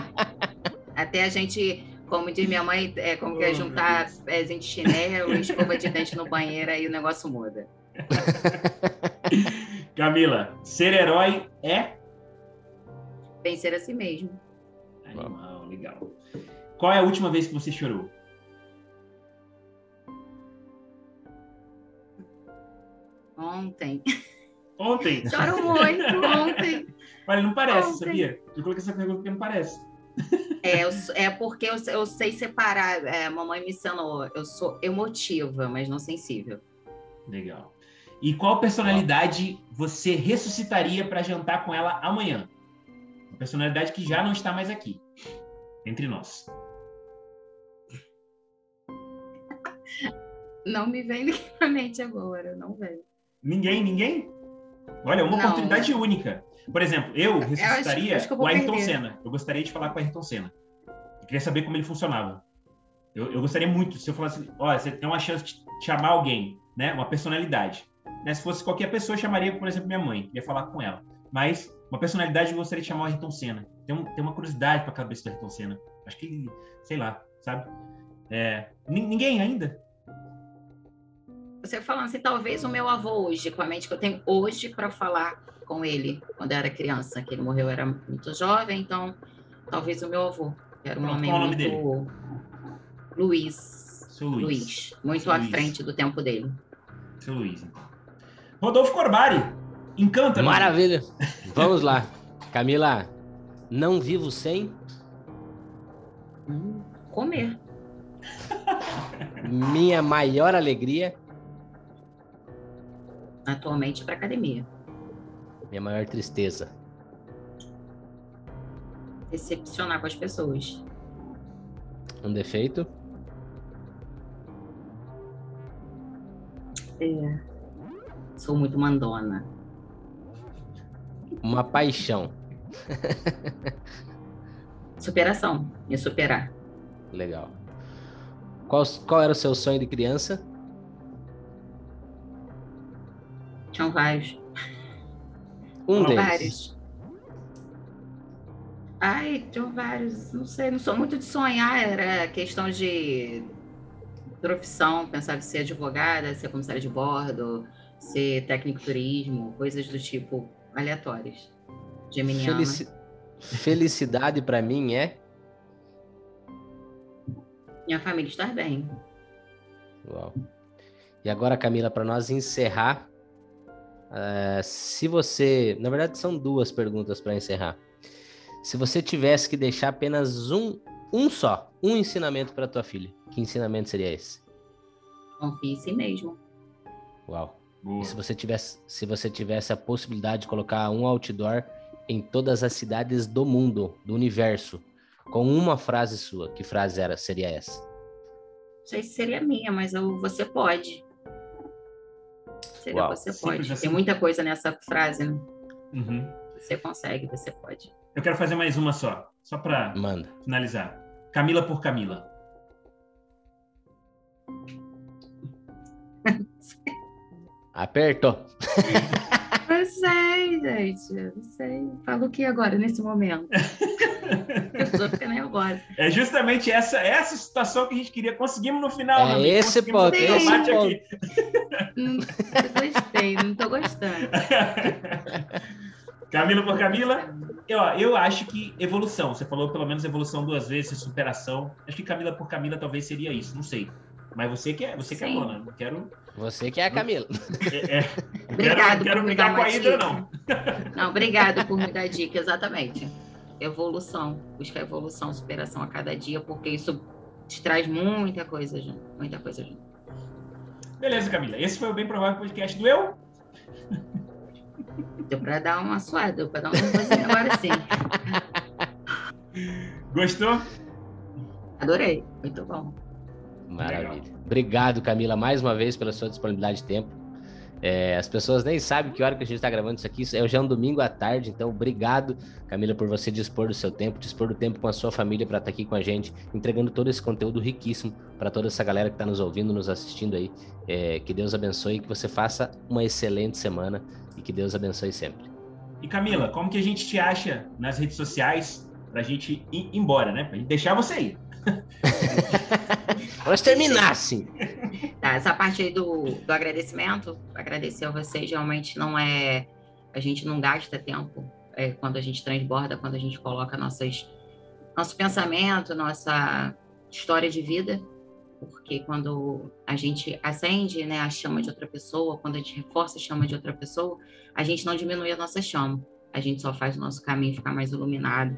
Até a gente, como diz minha mãe, é como que Oh, é meu juntar pezinho de chinelo, escova de dente no banheiro, aí o negócio muda. Camila, ser herói é Vencer a si mesmo. Animal, legal. Qual é a última vez que você chorou? Ontem. Ontem. [laughs] Choro muito, ontem. Olha, não parece, Ontem. sabia? Eu coloquei essa pergunta porque não parece. É, eu [laughs] é porque eu, eu sei separar. é, a mamãe me ensinou. Eu sou emotiva, mas não sensível. Legal. E qual personalidade você ressuscitaria para jantar com ela amanhã? Uma personalidade que já não está mais aqui, entre nós. Não me vem na mente agora, não vem. Ninguém, ninguém? Olha, uma Não. oportunidade única. Por exemplo, eu acho- ressuscitaria acho que eu o Ayrton perder. Senna. Eu gostaria de falar com o Ayrton Senna. Eu queria saber como ele funcionava. Eu, eu gostaria muito, se eu falasse, olha, você tem uma chance de chamar alguém, né? Uma personalidade. Né? Se fosse qualquer pessoa, eu chamaria, por exemplo, minha mãe. Ia falar com ela. Mas uma personalidade eu gostaria de chamar o Ayrton Senna. Tem, um, tem uma curiosidade com a cabeça do Ayrton Senna. Acho que sei lá, sabe? É, nin- ninguém ainda? Você falando assim, talvez o meu avô hoje, com a mente que eu tenho hoje para falar com ele quando eu era criança, que ele morreu, eu era muito jovem, então talvez o meu avô, que era um Pronto, homem qual é o nome muito Luiz. Seu Luiz. Luiz, muito Seu à Luiz. frente do tempo dele. Seu Luiz, então. Rodolfo Corbari. Encanta, mano. Maravilha. Vamos lá. Camila, não vivo sem Hum, comer. Minha maior alegria, Atualmente para academia. minha maior tristeza. Decepcionar com as pessoas. Um defeito, É. Sou muito mandona. uma paixão. Superação. Me superar. Legal. Qual, qual era o seu sonho de criança? Tinham vários. Um deles. Vários. Ai, tinham vários. Não sei, não sou muito de sonhar. Era questão de profissão. Pensava em ser advogada, ser comissária de bordo, ser técnico de turismo, coisas do tipo aleatórias. Geminiana. Felici- Felicidade para mim é. Minha família estar bem. Uau. E agora, Camila, para nós encerrar, eh, se você, na verdade, são duas perguntas para encerrar. Se você tivesse que deixar apenas um, um só, um ensinamento para tua filha, que ensinamento seria esse? Confie em si mesmo. Uau. Boa. E se você tivesse, se você tivesse a possibilidade de colocar um outdoor em todas as cidades do mundo, do universo, com uma frase sua, que frase era? Seria essa? Não sei se seria minha, mas eu, você pode. Seria Uau. você Simples pode. assim. Tem muita coisa nessa frase. Né? Uhum. Você consegue, você pode. Eu quero fazer mais uma só, só para finalizar. Camila por Camila. [laughs] Apertou. Não sei, gente. Não sei. Fala o que agora, nesse momento? [laughs] Eu ficando nervosa. É justamente essa essa situação que a gente queria. Conseguimos no final. É esse ponto, esse ponto. aqui. Não gostei, não tô gostando. [laughs] Camila por Camila. Eu, eu acho que evolução. Você falou pelo menos evolução duas vezes, superação. Acho que Camila por Camila talvez seria isso, não sei. Mas você que é, você que é dona. Não quero. Você que é a Camila. É, é, não Obrigado quero, quero brigar com a Hidra, dica. não. Não, obrigado por me dar dica, exatamente. Evolução. Buscar evolução, superação a cada dia, porque isso te traz muita coisa junto. Muita coisa junto. Beleza, Camila. Esse foi o Bem Provável Podcast do Eu. Deu pra dar uma suada, deu pra dar uma agora sim. Gostou? Adorei. Muito bom. Maravilha. Obrigado, Camila, mais uma vez pela sua disponibilidade de tempo. É, as pessoas nem sabem que hora que a gente está gravando isso aqui. É já um domingo à tarde, então obrigado, Camila, por você dispor do seu tempo, dispor do tempo com a sua família para estar tá aqui com a gente, entregando todo esse conteúdo riquíssimo para toda essa galera que está nos ouvindo, nos assistindo aí. É, que Deus abençoe, que você faça uma excelente semana e que Deus abençoe sempre. E Camila, como que a gente te acha nas redes sociais para a gente ir embora, né? Para deixar você aí. [laughs] Vamos terminar, sim. [laughs] Tá, essa parte aí do, do agradecimento, agradecer a vocês, realmente não é. A gente não gasta tempo é, quando a gente transborda, quando a gente coloca nossas, nosso pensamento, nossa história de vida, porque quando a gente acende né, a chama de outra pessoa, quando a gente reforça a chama de outra pessoa, a gente não diminui a nossa chama, a gente só faz o nosso caminho ficar mais iluminado.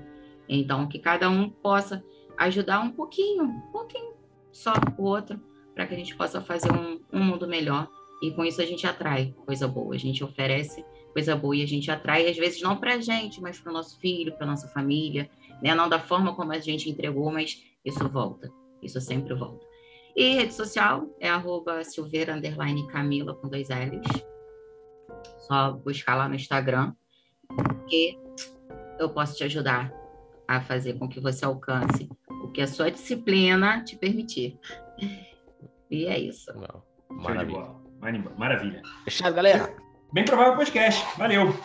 Então, que cada um possa ajudar um pouquinho, um pouquinho só o outro, para que a gente possa fazer um, um mundo melhor. E com isso a gente atrai coisa boa, a gente oferece coisa boa e a gente atrai, às vezes não para a gente, mas para o nosso filho, para nossa família, né? não da forma como a gente entregou, mas isso volta, isso sempre volta. E rede social é arroba Silveira Camila com dois L's. Só buscar lá no Instagram, que eu posso te ajudar a fazer com que você alcance que a sua disciplina te permitir. E é isso. Não, maravilha. Maravilha. Fechado, galera. Bem provável podcast. Valeu.